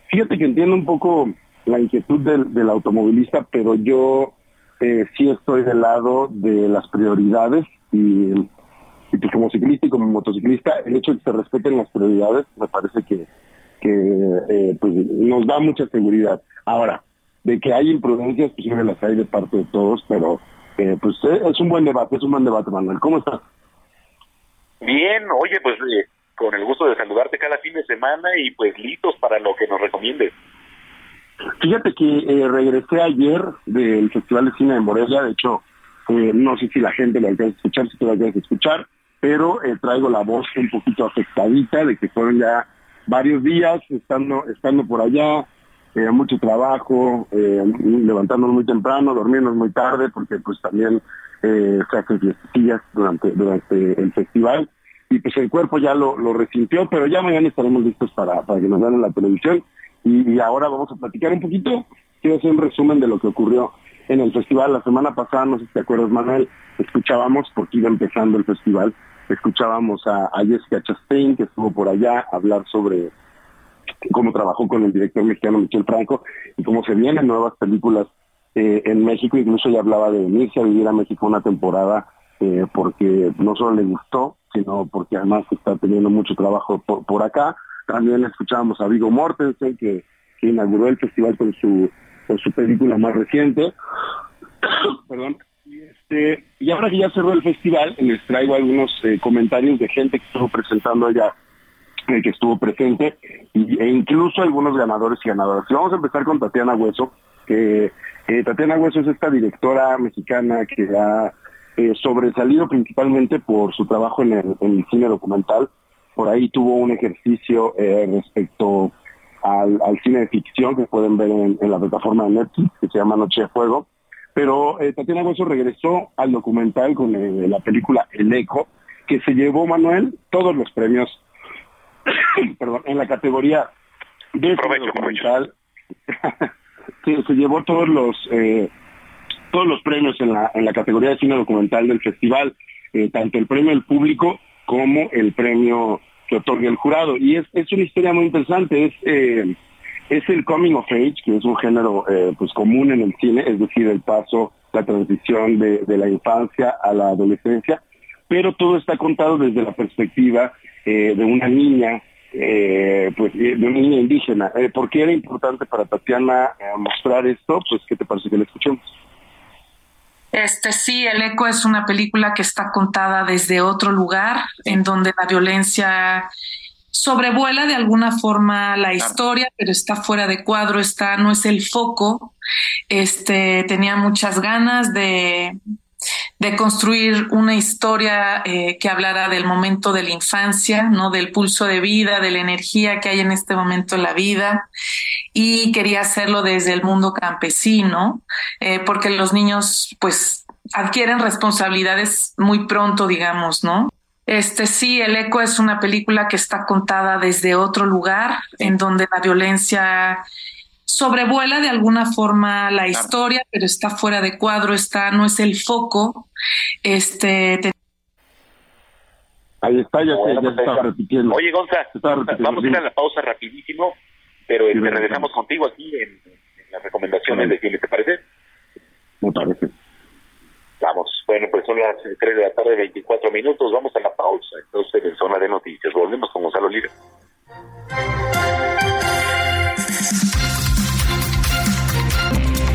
Speaker 24: fíjate que entiendo un poco la inquietud del, automovilista, pero yo eh, sí estoy del lado de las prioridades y, pues como ciclista y como motociclista, el hecho de que se respeten las prioridades me parece que, que eh, pues nos da mucha seguridad. Ahora, de que hay imprudencias, pues siempre las hay de parte de todos, pero eh, pues es un buen debate, es un buen debate, Manuel. ¿Cómo estás?
Speaker 20: Bien, oye, pues con el gusto de saludarte cada fin de semana y pues listos para lo que nos recomiendes.
Speaker 24: Fíjate que eh, regresé ayer del Festival de Cine de Morelia, de hecho, eh, no sé si la gente lo alcanza a escuchar, si tú lo alcanzas a escuchar, pero eh, traigo la voz un poquito afectadita de que fueron ya varios días estando, estando por allá, mucho trabajo, levantándonos muy temprano, dormirnos muy tarde, porque pues también se hacen fiestillas durante, durante el festival y pues el cuerpo ya lo, lo resintió, pero ya mañana estaremos listos para, para que nos vean en la televisión. Y, ahora vamos a platicar un poquito, quiero hacer un resumen de lo que ocurrió en el festival. La semana pasada, no sé si te acuerdas, Manuel, escuchábamos, porque iba empezando el festival, escuchábamos a, Jessica Chastain, que estuvo por allá, a hablar sobre cómo trabajó con el director mexicano Michel Franco y cómo se vienen nuevas películas eh, en México. Incluso ya hablaba de venirse a vivir a México una temporada eh, porque no solo le gustó, sino porque además está teniendo mucho trabajo por, acá. También escuchábamos a Vigo Mortensen, que, inauguró el festival con su, con su película más reciente. [coughs] Perdón. Y, este, y ahora que ya cerró el festival, les traigo algunos eh, comentarios de gente que estuvo presentando allá eh, que estuvo presente, y, e incluso algunos ganadores y ganadoras. Vamos a empezar con Tatiana Hueso, que eh, Tatiana Hueso es esta directora mexicana que ha eh, sobresalido principalmente por su trabajo en el, cine documental. Por ahí tuvo un ejercicio eh, respecto al, cine de ficción que pueden ver en, la plataforma de Netflix, que se llama Noche de Fuego. Pero eh, Tatiana Hueso regresó al documental con la película El Eco, que se llevó, Manuel, todos los premios [coughs] perdón, en la categoría de documental. [laughs] se llevó todos los eh, todos los premios en la, en la categoría de cine documental del festival, eh, tanto el premio del público como el premio que otorga el jurado. Y es, es una historia muy interesante, es, eh, es el coming of age, que es un género eh, pues común en el cine, es decir, el paso, la transición de, la infancia a la adolescencia, pero todo está contado desde la perspectiva de una niña pues de una niña indígena. ¿Por qué era importante para Tatiana mostrar esto? Pues, ¿qué te parece que le escuchemos?
Speaker 25: Este sí, El Eco es una película que está contada desde otro lugar, en donde la violencia sobrevuela de alguna forma la historia, pero está fuera de cuadro, está, no es el foco. Este tenía muchas ganas de, de construir una historia eh, que hablara del momento de la infancia, ¿no? Del pulso de vida, de la energía que hay en este momento en la vida. Y quería hacerlo desde el mundo campesino, eh, porque los niños, pues, adquieren responsabilidades muy pronto, digamos, ¿no? Este sí, El Eco es una película que está contada desde otro lugar, en donde la violencia sobrevuela de alguna forma la historia, pero está fuera de cuadro, está, no es el foco. Este
Speaker 24: Ahí está, ya, se,
Speaker 20: pues, está repitiendo. Oye, Gonza, vamos a ir a la pausa rapidísimo, pero este, regresamos contigo aquí en, las recomendaciones de quién, ¿te parece?
Speaker 24: Me parece.
Speaker 20: Vamos, bueno, pues son las 3 de la tarde, 24 minutos, vamos a la pausa. Entonces, en zona de noticias, volvemos con Gonzalo Lira.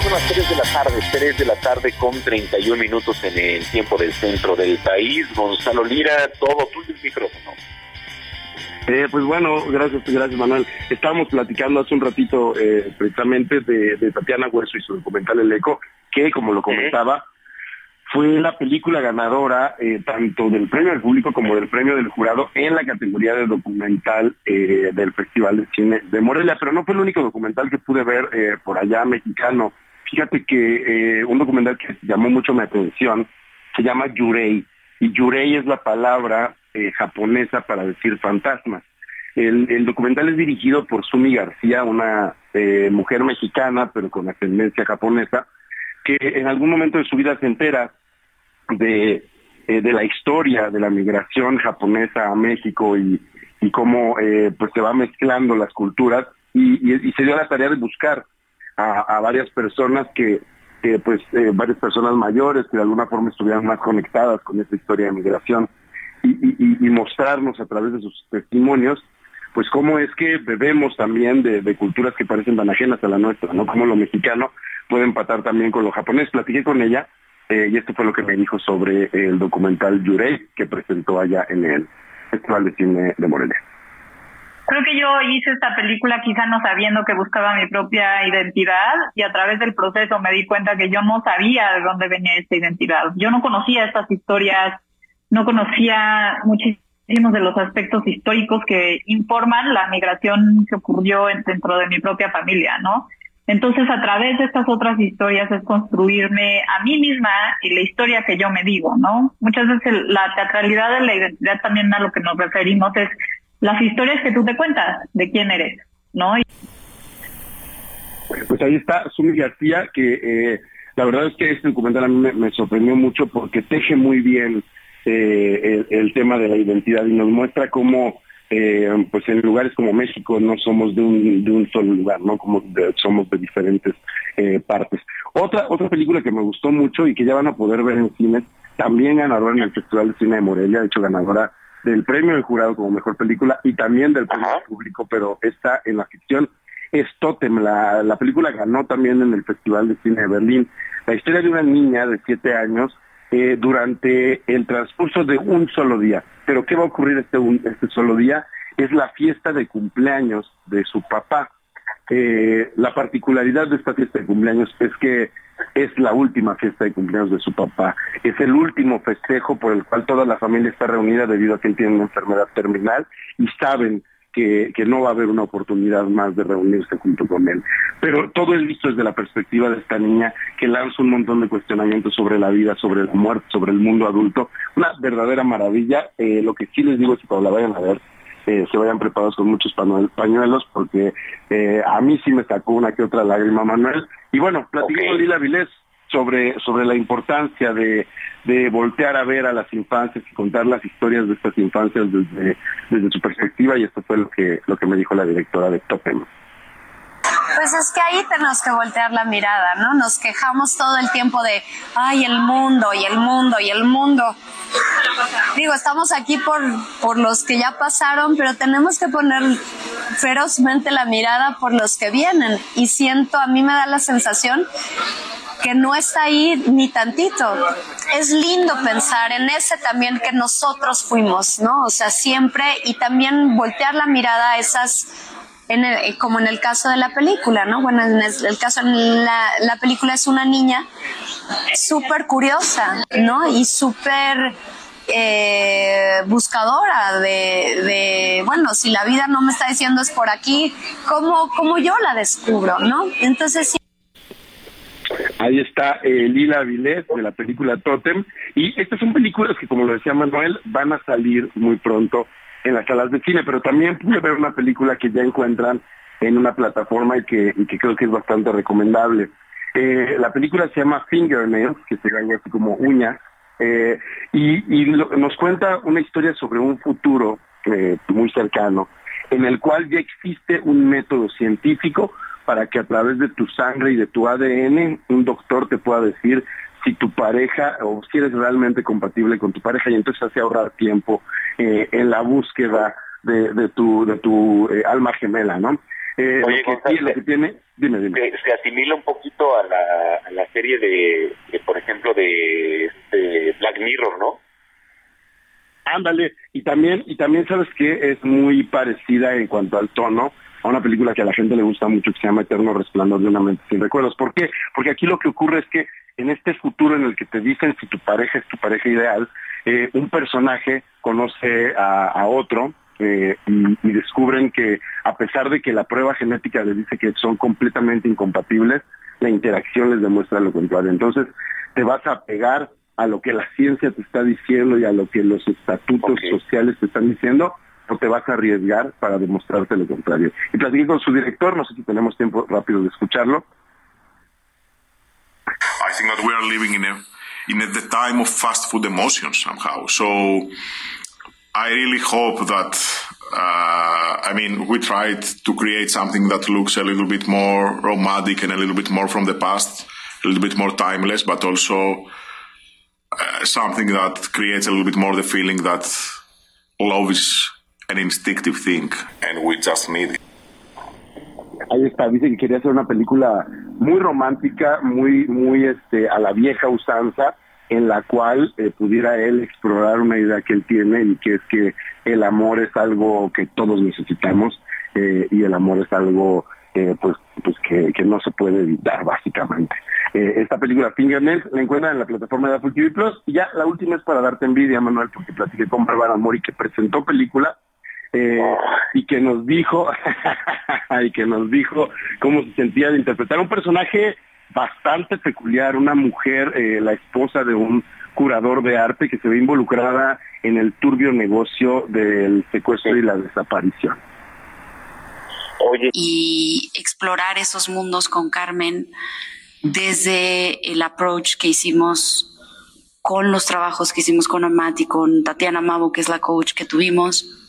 Speaker 20: Son las 3 de la tarde, 3 de la tarde con 31 minutos en el tiempo del centro del país. Gonzalo Lira, todo tuyo el micrófono.
Speaker 24: Eh, pues bueno, gracias, gracias Manuel. Estábamos platicando hace un ratito eh, precisamente de, Tatiana Hueso y su documental El Eco, que como lo comentaba, fue la película ganadora eh, tanto del premio del público como del premio del jurado en la categoría de documental eh, del Festival de Cine de Morelia, pero no fue el único documental que pude ver eh, por allá mexicano. Fíjate que un documental que llamó mucho mi atención se llama Yurei, y Yurei es la palabra japonesa para decir fantasmas. El, el, documental es dirigido por Sumi García, una mujer mexicana pero con ascendencia japonesa, que en algún momento de su vida se entera de, eh, de la historia de la migración japonesa a México y, y cómo eh, pues se va mezclando las culturas y, y, se dio la tarea de buscar a, varias personas que, pues eh, varias personas mayores que de alguna forma estuvieran más conectadas con esta historia de migración y, mostrarnos a través de sus testimonios pues cómo es que bebemos también de, de, culturas que parecen tan ajenas a la nuestra, ¿no? Como lo mexicano puede empatar también con lo japonés. Platiqué con ella eh, y esto fue lo que me dijo sobre el documental Yurei que presentó allá en el Festival de Cine de Morelia.
Speaker 26: Creo que yo hice esta película quizá no sabiendo que buscaba mi propia identidad y a través del proceso me di cuenta que yo no sabía de dónde venía esta identidad. Yo no conocía estas historias, no conocía muchísimos de los aspectos históricos que informan la migración que ocurrió dentro de mi propia familia, ¿no? Entonces, a través de estas otras historias es construirme a mí misma y la historia que yo me digo, ¿no? Muchas veces la teatralidad de la identidad también a lo que nos referimos es las historias que tú te cuentas de quién eres, ¿no?
Speaker 24: Pues ahí está Sumi García, que eh, la verdad es que este documental a mí me, sorprendió mucho porque teje muy bien eh, el, tema de la identidad y nos muestra cómo eh, pues en lugares como México no somos de un, de un solo lugar, ¿no? Como somos de diferentes eh, partes. Otra otra película que me gustó mucho y que ya van a poder ver en cines, también ganadora en el Festival de Cine de Morelia, de hecho ganadora del premio del jurado como mejor película y también del premio público, pero está en la ficción, es Totem. La, la película ganó también en el Festival de Cine de Berlín. La historia de una niña de siete años eh, durante el transcurso de un solo día. Pero ¿qué va a ocurrir este, este solo día? Es la fiesta de cumpleaños de su papá. Eh, la particularidad de esta fiesta de cumpleaños es que es la última fiesta de cumpleaños de su papá. Es el último festejo por el cual toda la familia está reunida debido a que él tiene una enfermedad terminal y saben que, no va a haber una oportunidad más de reunirse junto con él. Pero todo es visto desde la perspectiva de esta niña que lanza un montón de cuestionamientos sobre la vida, sobre la muerte, sobre el mundo adulto. Una verdadera maravilla. Eh, lo que sí les digo es que cuando la vayan a ver, eh, se vayan preparados con muchos pañuelos, porque eh, a mí sí me sacó una que otra lágrima, Manuel. Y bueno, platicando Lila Vilés, sobre, sobre la importancia de, de voltear a ver a las infancias y contar las historias de estas infancias desde, desde su perspectiva y esto fue lo que, lo que me dijo la directora de Topen.
Speaker 27: Pues es que ahí tenemos que voltear la mirada, ¿no? Nos quejamos todo el tiempo de, ay, el mundo y el mundo y el mundo. Digo, estamos aquí por, por los que ya pasaron, pero tenemos que poner ferozmente la mirada por los que vienen. Y siento, a mí me da la sensación que no está ahí ni tantito. Es lindo pensar en ese también que nosotros fuimos, ¿no? O sea, siempre y también voltear la mirada a esas, en el, como en el caso de la película, ¿no? Bueno, en el, caso en la, la película es una niña súper curiosa, ¿no? Y súper eh, buscadora de, de, bueno, si la vida no me está diciendo es por aquí, ¿cómo, cómo yo la descubro, no? Entonces, sí.
Speaker 24: Ahí está eh, Lila Vilés de la película Totem. Y estas son películas que, como lo decía Manuel, van a salir muy pronto en las salas de cine, pero también pude ver una película que ya encuentran en una plataforma y que, que creo que es bastante recomendable. Eh, la película se llama Fingernails, que sería algo así como uña, eh, y, nos cuenta una historia sobre un futuro muy cercano, en el cual ya existe un método científico para que a través de tu sangre y de tu ADN un doctor te pueda decir si tu pareja o si eres realmente compatible con tu pareja y entonces hace ahorrar tiempo eh, en la búsqueda de, tu de tu eh, alma gemela, ¿no?
Speaker 20: Eh, Oye, lo que, tiene, dime, dime. Se, asimila un poquito a la, la serie de, por ejemplo, de, de Black Mirror, ¿no?
Speaker 24: Ándale, y también, y también sabes que es muy parecida en cuanto al tono, a una película que a la gente le gusta mucho que se llama Eterno Resplandor de una mente sin recuerdos. ¿Por qué? Porque aquí lo que ocurre es que en este futuro en el que te dicen si tu pareja es tu pareja ideal, eh, un personaje conoce a, otro eh, y, descubren que a pesar de que la prueba genética les dice que son completamente incompatibles, la interacción les demuestra lo contrario. Entonces te vas a pegar a lo que la ciencia te está diciendo y a lo que los estatutos sociales te están diciendo o te vas a arriesgar para demostrarte lo contrario. Y platiqué con su director, no sé si tenemos tiempo rápido de escucharlo.
Speaker 28: Think that we are living in a in a, the time of fast food emotions somehow. So I really hope that uh, I mean we tried to create something that looks a little bit more romantic and a little bit more from the past, a little bit more timeless, but also uh, something that creates a little bit more the feeling that love is an instinctive thing and we just need it.
Speaker 24: Ahí está, dice que quería hacer una película muy romántica, muy muy este a la vieja usanza, en la cual eh, pudiera él explorar una idea que él tiene y que es que el amor es algo que todos necesitamos eh, y el amor es algo eh, pues pues que, que, no se puede evitar básicamente. esta película Fingernails la encuentran en la plataforma de Apple TV Plus y ya la última es para darte envidia Manuel porque platiqué con Bárbara Mori que presentó película y que nos dijo [laughs] y que nos dijo cómo se sentía de interpretar un personaje bastante peculiar, una mujer, eh, la esposa de un curador de arte que se ve involucrada en el turbio negocio del secuestro y la desaparición.
Speaker 29: Oye. Y explorar esos mundos con Carmen desde el approach que hicimos con los trabajos que hicimos con Amat y con Tatiana Mavo, que es la coach que tuvimos,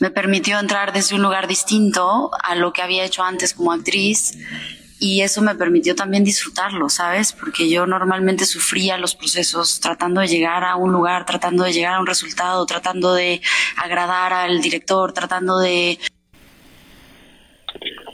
Speaker 29: me permitió entrar desde un lugar distinto a lo que había hecho antes como actriz y eso me permitió también disfrutarlo, ¿sabes? Porque yo normalmente sufría los procesos tratando de llegar a un lugar, tratando de llegar a un resultado, tratando de agradar al director, tratando de...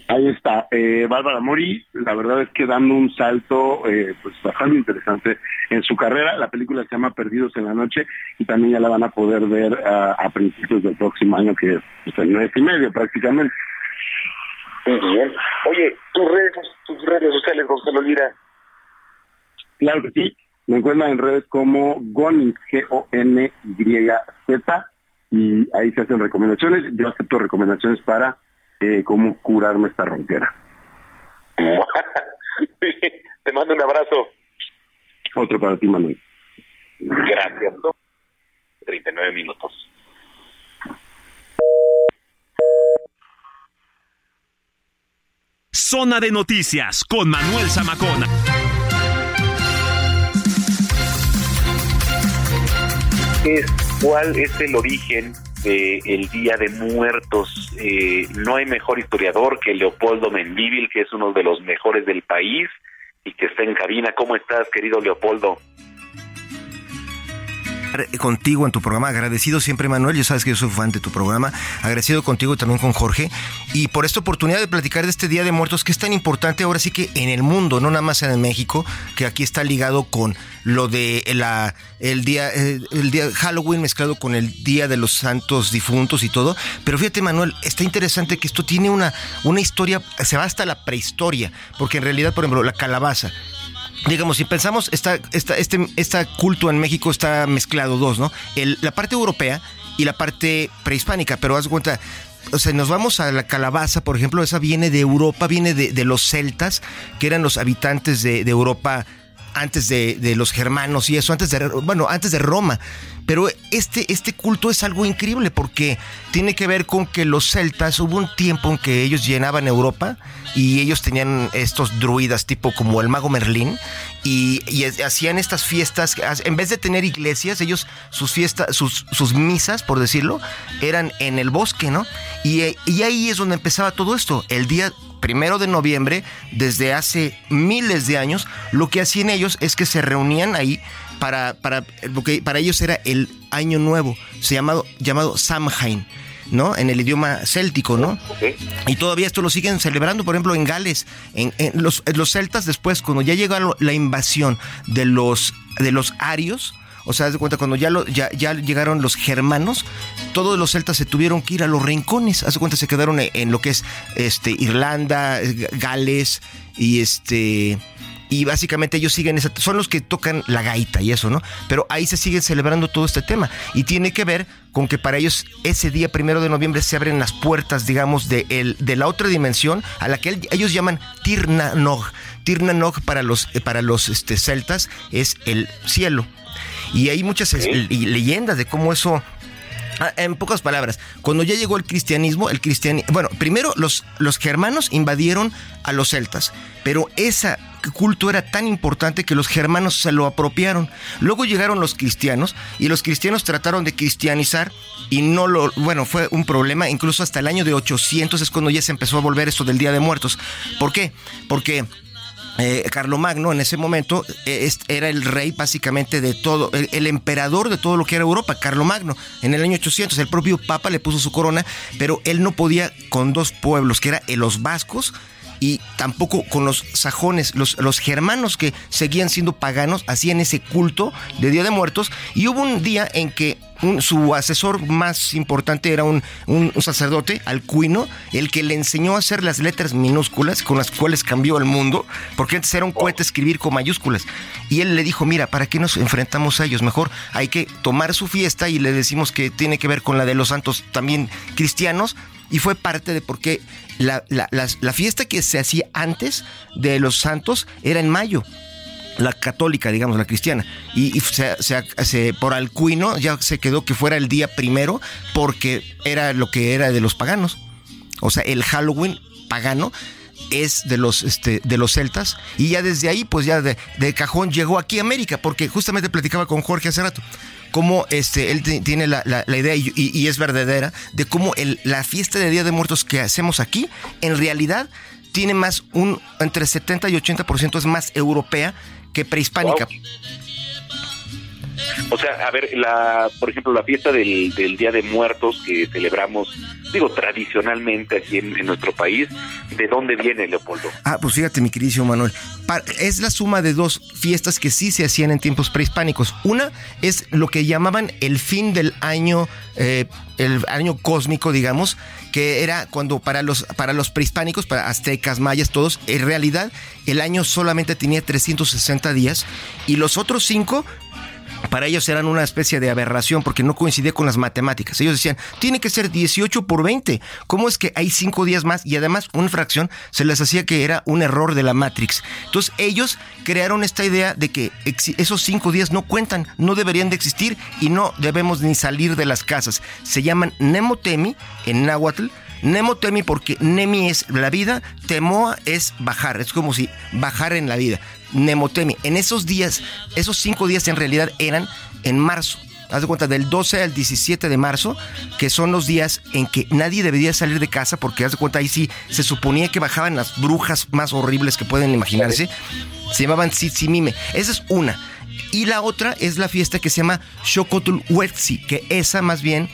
Speaker 24: Ahí está, eh, Bárbara Mori, la verdad es que dando un salto eh, pues bastante interesante en su carrera. La película se llama Perdidos en la Noche y también ya la van a poder ver a, principios del próximo año, que es pues, el mes y medio prácticamente.
Speaker 20: bien. Oye, tus redes, tus redes sociales, Gonzalo Lira.
Speaker 24: Claro que sí. Me encuentran en redes como Gonix, G-O-N-Y-Z, y ahí se hacen recomendaciones. Yo acepto recomendaciones para eh, cómo curarme esta ronquera. [laughs]
Speaker 20: Te mando un abrazo.
Speaker 24: Otro para ti, Manuel.
Speaker 20: Gracias. 39 minutos.
Speaker 3: Zona de noticias con Manuel Zamacona.
Speaker 20: ¿Cuál es el origen del Día de Muertos? Eh, no hay mejor historiador que Leopoldo Mendívil, que es uno de los mejores del país y que está en cabina. ¿Cómo estás, querido Leopoldo?
Speaker 30: Contigo en tu programa, agradecido siempre Manuel, ya sabes que yo soy fan de tu programa, agradecido contigo y también con Jorge, y por esta oportunidad de platicar de este Día de Muertos que es tan importante ahora sí que en el mundo, no nada más en México, que aquí está ligado con lo de la el día eh, el día Halloween mezclado con el Día de los Santos Difuntos y todo, pero fíjate Manuel, está interesante que esto tiene una una historia, se va hasta la prehistoria, porque en realidad, por ejemplo, la calabaza digamos, si pensamos, esta, esta, este, esta culto en México está mezclado dos, ¿no? El, la parte europea y la parte prehispánica, pero haz cuenta, o sea, nos vamos a la calabaza, por ejemplo, esa viene de Europa, viene de, de los celtas, que eran los habitantes de, de Europa antes de, los germanos y eso, antes de, bueno, antes de Roma. Pero este, este culto es algo increíble porque tiene que ver con que los celtas, hubo un tiempo en que ellos llenaban Europa y ellos tenían estos druidas tipo como el mago Merlín y, hacían estas fiestas, en vez de tener iglesias, ellos sus fiestas, sus, misas, por decirlo, eran en el bosque, ¿no? Y ahí es donde empezaba todo esto. El día primero de noviembre, desde hace miles de años, lo que hacían ellos es que se reunían ahí para, para, para ellos era el año nuevo, se llamado, llamado Samhain. ¿no? En el idioma céltico, ¿no? Y todavía esto lo siguen celebrando, por ejemplo, en Gales. En, los, los, celtas después, cuando ya llegó la invasión de los, de los arios, o sea, de cuenta, cuando ya, lo, ya, ya, llegaron los germanos, todos los celtas se tuvieron que ir a los rincones. Haz de cuenta, se quedaron en, lo que es este, Irlanda, Gales y este. Y básicamente ellos siguen esa, son los que tocan la gaita y eso, ¿no? Pero ahí se sigue celebrando todo este tema. Y tiene que ver con que para ellos ese día primero de noviembre se abren las puertas, digamos, de, de la otra dimensión a la que ellos llaman Tirna Nog. Tirna Nog para los, para los este, celtas es el cielo. Y hay muchas leyendas de cómo eso ah, en pocas palabras, cuando ya llegó el cristianismo, el cristianismo, bueno, primero los, los germanos invadieron a los celtas, pero ese culto era tan importante que los germanos se lo apropiaron. Luego llegaron los cristianos y los cristianos trataron de cristianizar y no lo, bueno, fue un problema, incluso hasta el año de 800 es cuando ya se empezó a volver esto del Día de Muertos. ¿Por qué? Porque eh, Carlomagno en ese momento eh, era el rey básicamente de todo, el, emperador de todo lo que era Europa, Carlomagno. En el año 800 el propio Papa le puso su corona, pero él no podía con dos pueblos, que eran los vascos y tampoco con los sajones, los, los germanos que seguían siendo paganos, hacían ese culto de Día de Muertos y hubo un día en que su asesor más importante era un, un, sacerdote, Alcuino, el que le enseñó a hacer las letras minúsculas con las cuales cambió el mundo, porque antes era un cohete escribir con mayúsculas. Y él le dijo, mira, ¿para qué nos enfrentamos a ellos? Mejor hay que tomar su fiesta y le decimos que tiene que ver con la de los santos también cristianos. Y fue parte de por qué la, la, la fiesta que se hacía antes de los santos era en mayo la católica, digamos, la cristiana. Y, se, por Alcuino ya se quedó que fuera el día primero porque era lo que era de los paganos. O sea, el Halloween pagano es de los, este, de los celtas y ya desde ahí, pues ya de, cajón llegó aquí a América, porque justamente platicaba con Jorge hace rato cómo este, él tiene la, idea y, es verdadera de cómo la fiesta de Día de Muertos que hacemos aquí, en realidad tiene más un entre 70 y 80% es más europea que prehispánica.
Speaker 20: O sea, a ver, la, por ejemplo, la fiesta del, Día de Muertos que celebramos, digo, tradicionalmente aquí en, nuestro país, ¿de dónde viene, Leopoldo?
Speaker 30: Ah, pues fíjate, mi queridísimo Manuel, es la suma de dos fiestas que sí se hacían en tiempos prehispánicos. Una es lo que llamaban el fin del año, eh, el año cósmico, digamos, que era cuando para los, para los prehispánicos, para aztecas, mayas, todos, en realidad el año solamente tenía 360 días y los otros cinco para ellos eran una especie de aberración porque no coincidía con las matemáticas. Ellos decían, tiene que ser 18 por 20. ¿Cómo es que hay cinco días más? Y además, una fracción se les hacía que era un error de la Matrix. Entonces, ellos crearon esta idea de que esos cinco días no cuentan, no deberían de existir y no debemos ni salir de las casas. Se llaman Nemotemi en náhuatl Nemo temi porque Nemi es la vida, Temoa es bajar, es como si bajar en la vida. Nemotemi. En esos días, esos cinco días en realidad eran en marzo. Haz de cuenta, del 12 al 17 de marzo, que son los días en que nadie debería salir de casa, porque haz de cuenta, ahí sí se suponía que bajaban las brujas más horribles que pueden imaginarse. Se llamaban Tsitsimime. Esa es una. Y la otra es la fiesta que se llama Xocotul que esa más bien,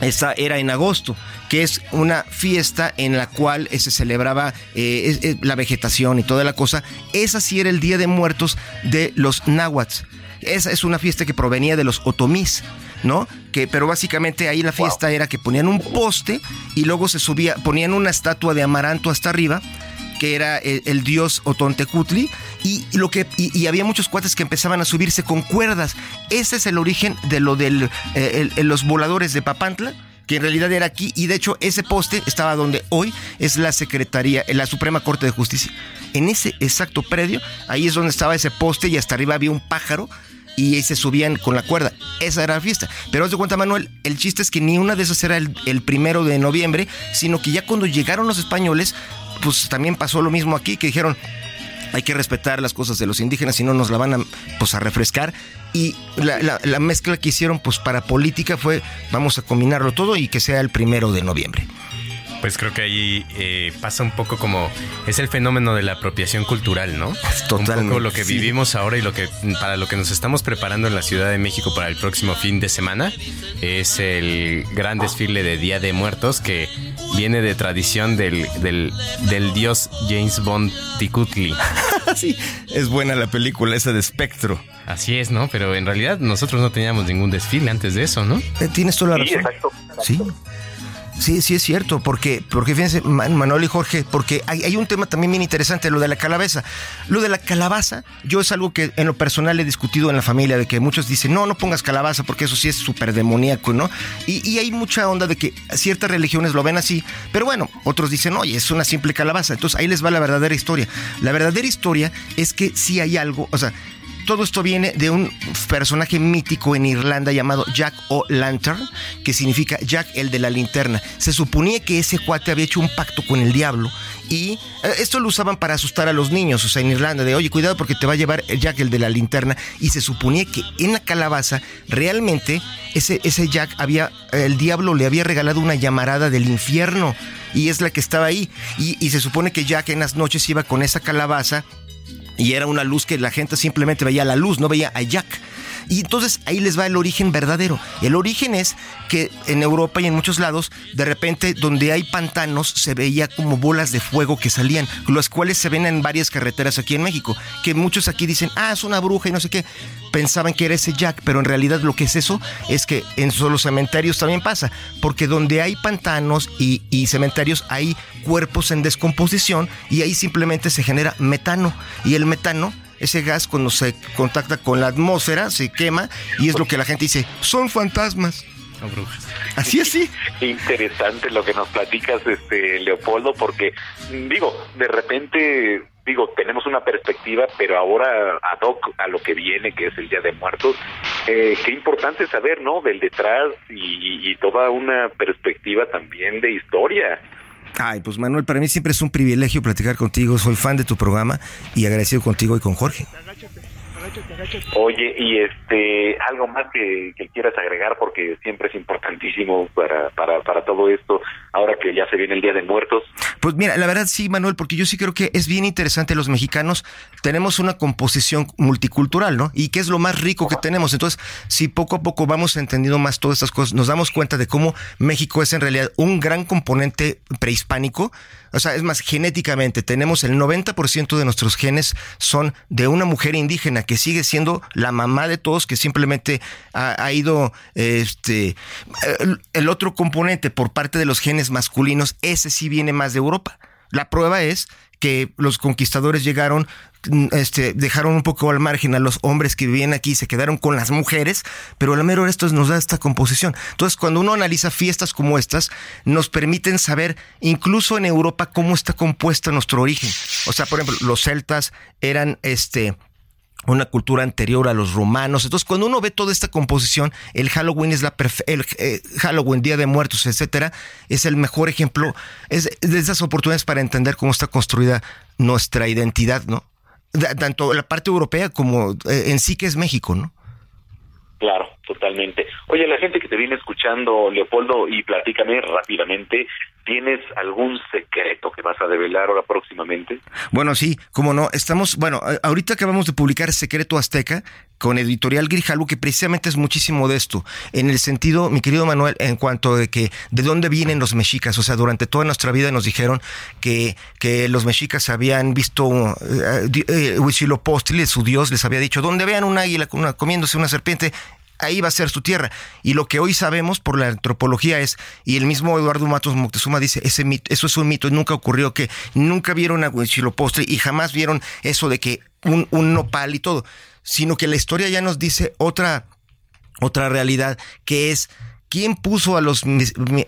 Speaker 30: esa era en agosto que es una fiesta en la cual eh, se celebraba eh, la vegetación y toda la cosa. Esa sí era el Día de Muertos de los náhuatl. Esa es una fiesta que provenía de los otomís. ¿no? Que, pero básicamente ahí la fiesta era que ponían un poste y luego se subía, ponían una estatua de amaranto hasta arriba, que era el, dios Otontecutli, y, lo que, y, había muchos cuates que empezaban a subirse con cuerdas. Ese es el origen de lo de eh, los voladores de Papantla que en realidad era aquí y de hecho ese poste estaba donde hoy es la Secretaría, la Suprema Corte de Justicia. En ese exacto predio, ahí es donde estaba ese poste y hasta arriba había un pájaro y ahí se subían con la cuerda. Esa era la fiesta. Pero os de cuenta, Manuel, el chiste es que ni una de esas era el, primero de noviembre, sino que ya cuando llegaron los españoles, pues también pasó lo mismo aquí, que dijeron, hay que respetar las cosas de los indígenas, si no nos la van a, pues, a refrescar. Y la, la mezcla que hicieron pues, para política fue, vamos a combinarlo todo y que sea el primero de noviembre.
Speaker 2: Pues creo que ahí eh, pasa un poco como es el fenómeno de la apropiación cultural, ¿no?
Speaker 30: Totalmente.
Speaker 2: Un poco lo que vivimos ahora y lo que para lo que nos estamos preparando en la Ciudad de México para el próximo fin de semana es el gran desfile de Día de Muertos que viene de tradición del, del, del dios James Bond Ticutli. [laughs]
Speaker 30: sí, es buena la película esa de Espectro.
Speaker 2: Así es, ¿no? Pero en realidad nosotros no teníamos ningún desfile antes de eso, ¿no?
Speaker 30: Eh, tienes toda la razón. Sí, Sí. Sí, sí es cierto, porque, porque fíjense, Manuel y Jorge, porque hay, un tema también bien interesante, lo de la calabaza. Lo de la calabaza, yo es algo que en lo personal he discutido en la familia, de que muchos dicen, no, no pongas calabaza porque eso sí es súper demoníaco, ¿no? Y, y, hay mucha onda de que ciertas religiones lo ven así, pero bueno, otros dicen, oye, es una simple calabaza. Entonces ahí les va la verdadera historia. La verdadera historia es que sí hay algo, o sea, todo esto viene de un personaje mítico en Irlanda llamado Jack O'Lantern, que significa Jack el de la linterna. Se suponía que ese cuate había hecho un pacto con el diablo y eh, esto lo usaban para asustar a los niños, o sea, en Irlanda, de oye, cuidado porque te va a llevar Jack el de la linterna. Y se suponía que en la calabaza realmente ese, ese Jack había, el diablo le había regalado una llamarada del infierno y es la que estaba ahí. Y, y, se supone que Jack en las noches iba con esa calabaza y era una luz que la gente simplemente veía la luz, no veía a Jack. Y entonces ahí les va el origen verdadero. El origen es que en Europa y en muchos lados, de repente, donde hay pantanos, se veía como bolas de fuego que salían, las cuales se ven en varias carreteras aquí en México. Que muchos aquí dicen, ah, es una bruja y no sé qué. Pensaban que era ese Jack, pero en realidad lo que es eso es que en los cementerios también pasa. Porque donde hay pantanos y, y cementerios, hay cuerpos en descomposición y ahí simplemente se genera metano. Y el metano ese gas cuando se contacta con la atmósfera se quema y es lo que la gente dice, son fantasmas. Así es, sí.
Speaker 12: Interesante lo que nos platicas, este Leopoldo, porque digo, de repente, digo, tenemos una perspectiva, pero ahora ad hoc a lo que viene, que es el Día de Muertos, eh, qué importante saber, ¿no? Del detrás y toda una perspectiva también de historia.
Speaker 30: Ay, pues Manuel, para mí siempre es un privilegio platicar contigo. Soy fan de tu programa y agradecido contigo y con Jorge.
Speaker 12: Oye, y este, algo más que, quieras agregar, porque siempre es importantísimo para, para, para todo esto, ahora que ya se viene el Día de Muertos.
Speaker 30: Pues mira, la verdad sí, Manuel, porque yo sí creo que es bien interesante. Los mexicanos tenemos una composición multicultural, ¿no? Y que es lo más rico que tenemos. Entonces, si poco a poco vamos entendiendo más todas estas cosas, nos damos cuenta de cómo México es en realidad un gran componente prehispánico o sea, es más, genéticamente tenemos el 90% de nuestros genes son de una mujer indígena que sigue siendo la mamá de todos, que simplemente ha, ido, este, el otro componente por parte de los genes masculinos, ese sí viene más de Europa. La prueba es que los conquistadores llegaron, mm, este, dejaron un poco al margen a los hombres que vivían aquí, se quedaron con las mujeres, pero la mero esto nos da esta composición. Entonces, cuando uno analiza fiestas como estas, nos permiten saber, incluso en Europa, cómo está compuesta nuestro origen. O sea, por ejemplo, los celtas eran este una cultura anterior a los romanos. Entonces, cuando uno ve toda esta composición, el Halloween es la el eh, Halloween, Día de Muertos, etcétera, es el mejor ejemplo, es de esas oportunidades para entender cómo está construida nuestra identidad, ¿no? Tanto la parte europea como eh, en sí que es México, ¿no?
Speaker 12: Claro, totalmente. Oye, la gente que te viene escuchando, Leopoldo, y platícame rápidamente, ¿tienes algún secreto que vas a develar ahora próximamente?
Speaker 30: Bueno, sí, como no, estamos, bueno, ahorita acabamos de publicar Secreto Azteca con Editorial Grijalvo, que precisamente es muchísimo de esto, en el sentido, mi querido Manuel, en cuanto de que, ¿de dónde vienen los mexicas? O sea, durante toda nuestra vida nos dijeron que, que los mexicas habían visto, uh, uh, su dios, les había dicho, ¿dónde vean un águila comiéndose una serpiente? Ahí va a ser su tierra. Y lo que hoy sabemos por la antropología es, y el mismo Eduardo Matos Moctezuma dice, ese mito, eso es un mito, nunca ocurrió que nunca vieron a Huitzilopochtli y jamás vieron eso de que un, un nopal y todo, sino que la historia ya nos dice otra, otra realidad que es ¿Quién puso a los,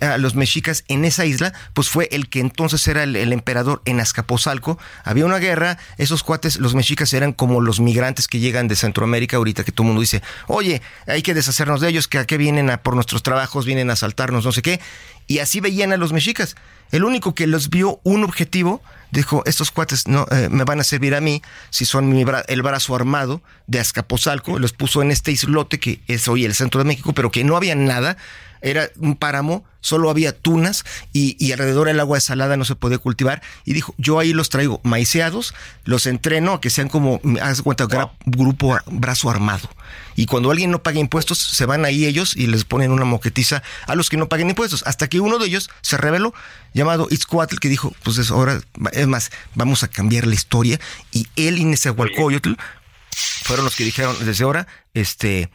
Speaker 30: a los mexicas en esa isla? Pues fue el que entonces era el, emperador en Azcapotzalco. Había una guerra, esos cuates, los mexicas eran como los migrantes que llegan de Centroamérica ahorita, que todo el mundo dice, oye, hay que deshacernos de ellos, que a qué vienen a, por nuestros trabajos, vienen a asaltarnos, no sé qué. Y así veían a los mexicas. El único que los vio un objetivo, dijo, estos cuates no eh, me van a servir a mí si son el brazo armado de Azcapotzalco, los puso en este islote que es hoy el centro de México, pero que no había nada, era un páramo, solo había tunas y, alrededor el agua salada no se podía cultivar. Y dijo, yo ahí los traigo maiceados, los entreno a que sean como, haz cuenta, grupo brazo armado. Y cuando alguien no paga impuestos, se van ahí ellos y les ponen una moquetiza a los que no paguen impuestos. Hasta que uno de ellos se reveló, llamado Itzcoatl, que dijo, pues es ahora, es más, vamos a cambiar la historia. Y él y Nezahualcóyotl fueron los que dijeron, desde ahora, este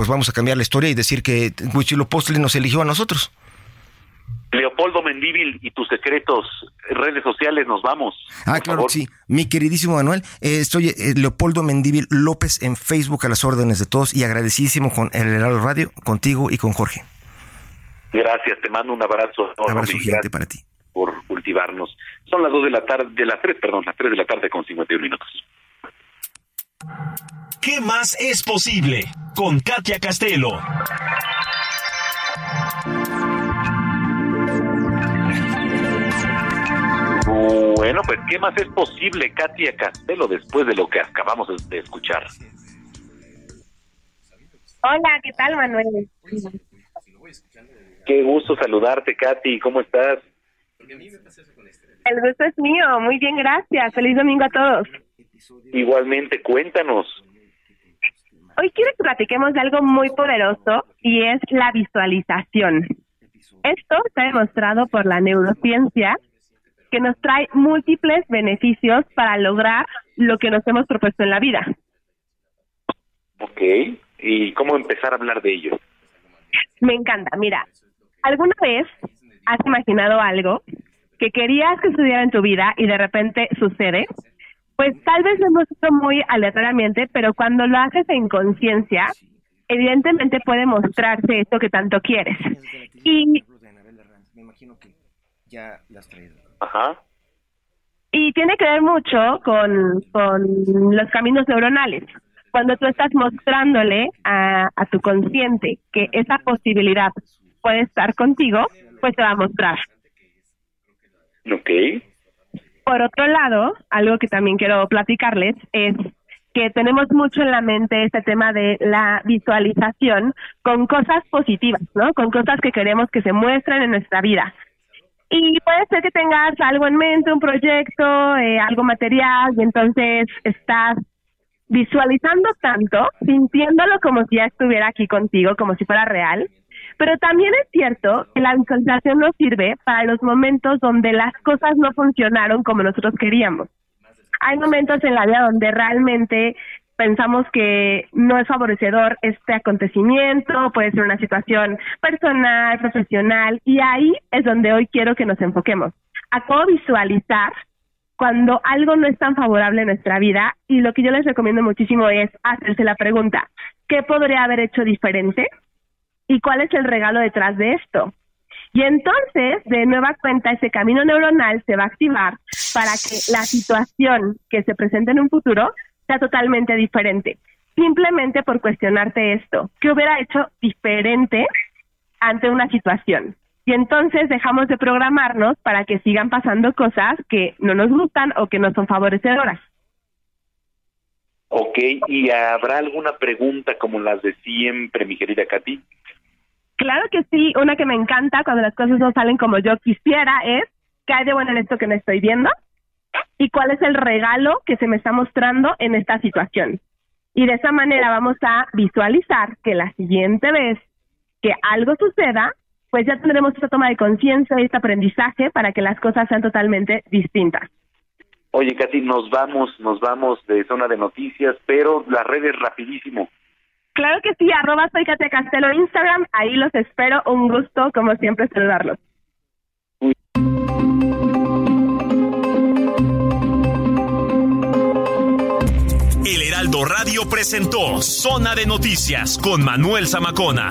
Speaker 30: pues vamos a cambiar la historia y decir que Huitzilopochtli nos eligió a nosotros.
Speaker 12: Leopoldo Mendíbil y tus secretos, redes sociales, nos vamos.
Speaker 30: Ah, claro, sí. Mi queridísimo Manuel, eh, estoy eh, Leopoldo Mendíbil López en Facebook a las órdenes de todos y agradecidísimo con el Heraldo Radio, contigo y con Jorge.
Speaker 12: Gracias, te mando un abrazo.
Speaker 30: Un abrazo gigante para ti.
Speaker 12: Por cultivarnos. Son las dos de la tarde, de las tres, perdón, las tres de la tarde con 51 minutos.
Speaker 3: ¿Qué más es posible? Con Katia Castelo.
Speaker 12: Bueno, pues ¿qué más es posible, Katia Castelo, después de lo que acabamos de escuchar?
Speaker 31: Hola, ¿qué tal, Manuel?
Speaker 12: Qué gusto saludarte, Katy. ¿Cómo estás?
Speaker 31: El gusto es mío. Muy bien, gracias. Feliz domingo a todos.
Speaker 12: Igualmente, cuéntanos.
Speaker 23: Hoy quiero que platiquemos de algo muy poderoso y es la visualización. Esto está demostrado por la neurociencia que nos trae múltiples beneficios para lograr lo que nos hemos propuesto en la vida.
Speaker 20: Ok, ¿y cómo empezar a hablar de ello?
Speaker 23: Me encanta, mira, ¿alguna vez has imaginado algo que querías que sucediera en tu vida y de repente sucede? Pues tal vez lo hemos hecho muy aleatoriamente, pero cuando lo haces en conciencia, evidentemente puede mostrarse esto que tanto quieres. Y
Speaker 30: ya las traído.
Speaker 20: Ajá.
Speaker 23: Y tiene que ver mucho con, con los caminos neuronales. Cuando tú estás mostrándole a, a tu consciente que esa posibilidad puede estar contigo, pues te va a mostrar.
Speaker 20: Ok.
Speaker 23: Por otro lado, algo que también quiero platicarles es que tenemos mucho en la mente este tema de la visualización con cosas positivas, ¿no? Con cosas que queremos que se muestren en nuestra vida. Y puede ser que tengas algo en mente, un proyecto, eh, algo material, y entonces estás visualizando tanto, sintiéndolo como si ya estuviera aquí contigo, como si fuera real. Pero también es cierto que la visualización nos sirve para los momentos donde las cosas no funcionaron como nosotros queríamos. Hay momentos en la vida donde realmente pensamos que no es favorecedor este acontecimiento, puede ser una situación personal, profesional, y ahí es donde hoy quiero que nos enfoquemos, a cómo visualizar cuando algo no es tan favorable en nuestra vida, y lo que yo les recomiendo muchísimo es hacerse la pregunta, ¿qué podría haber hecho diferente? ¿Y cuál es el regalo detrás de esto? Y entonces, de nueva cuenta, ese camino neuronal se va a activar para que la situación que se presente en un futuro sea totalmente diferente. Simplemente por cuestionarte esto, ¿qué hubiera hecho diferente ante una situación? Y entonces dejamos de programarnos para que sigan pasando cosas que no nos gustan o que no son favorecedoras.
Speaker 20: Ok, ¿y habrá alguna pregunta como las de siempre, mi querida Katy?
Speaker 23: Claro que sí, una que me encanta cuando las cosas no salen como yo quisiera es, ¿qué hay de bueno en esto que no estoy viendo? y cuál es el regalo que se me está mostrando en esta situación. Y de esa manera vamos a visualizar que la siguiente vez que algo suceda, pues ya tendremos esta toma de conciencia y este aprendizaje para que las cosas sean totalmente distintas.
Speaker 20: Oye, casi nos vamos, nos vamos de zona de noticias, pero las redes rapidísimo.
Speaker 23: Claro que sí, arroba soy Katia Castelo Instagram, ahí los espero, un gusto como siempre saludarlos.
Speaker 3: El Heraldo Radio presentó Zona de Noticias con Manuel Zamacona.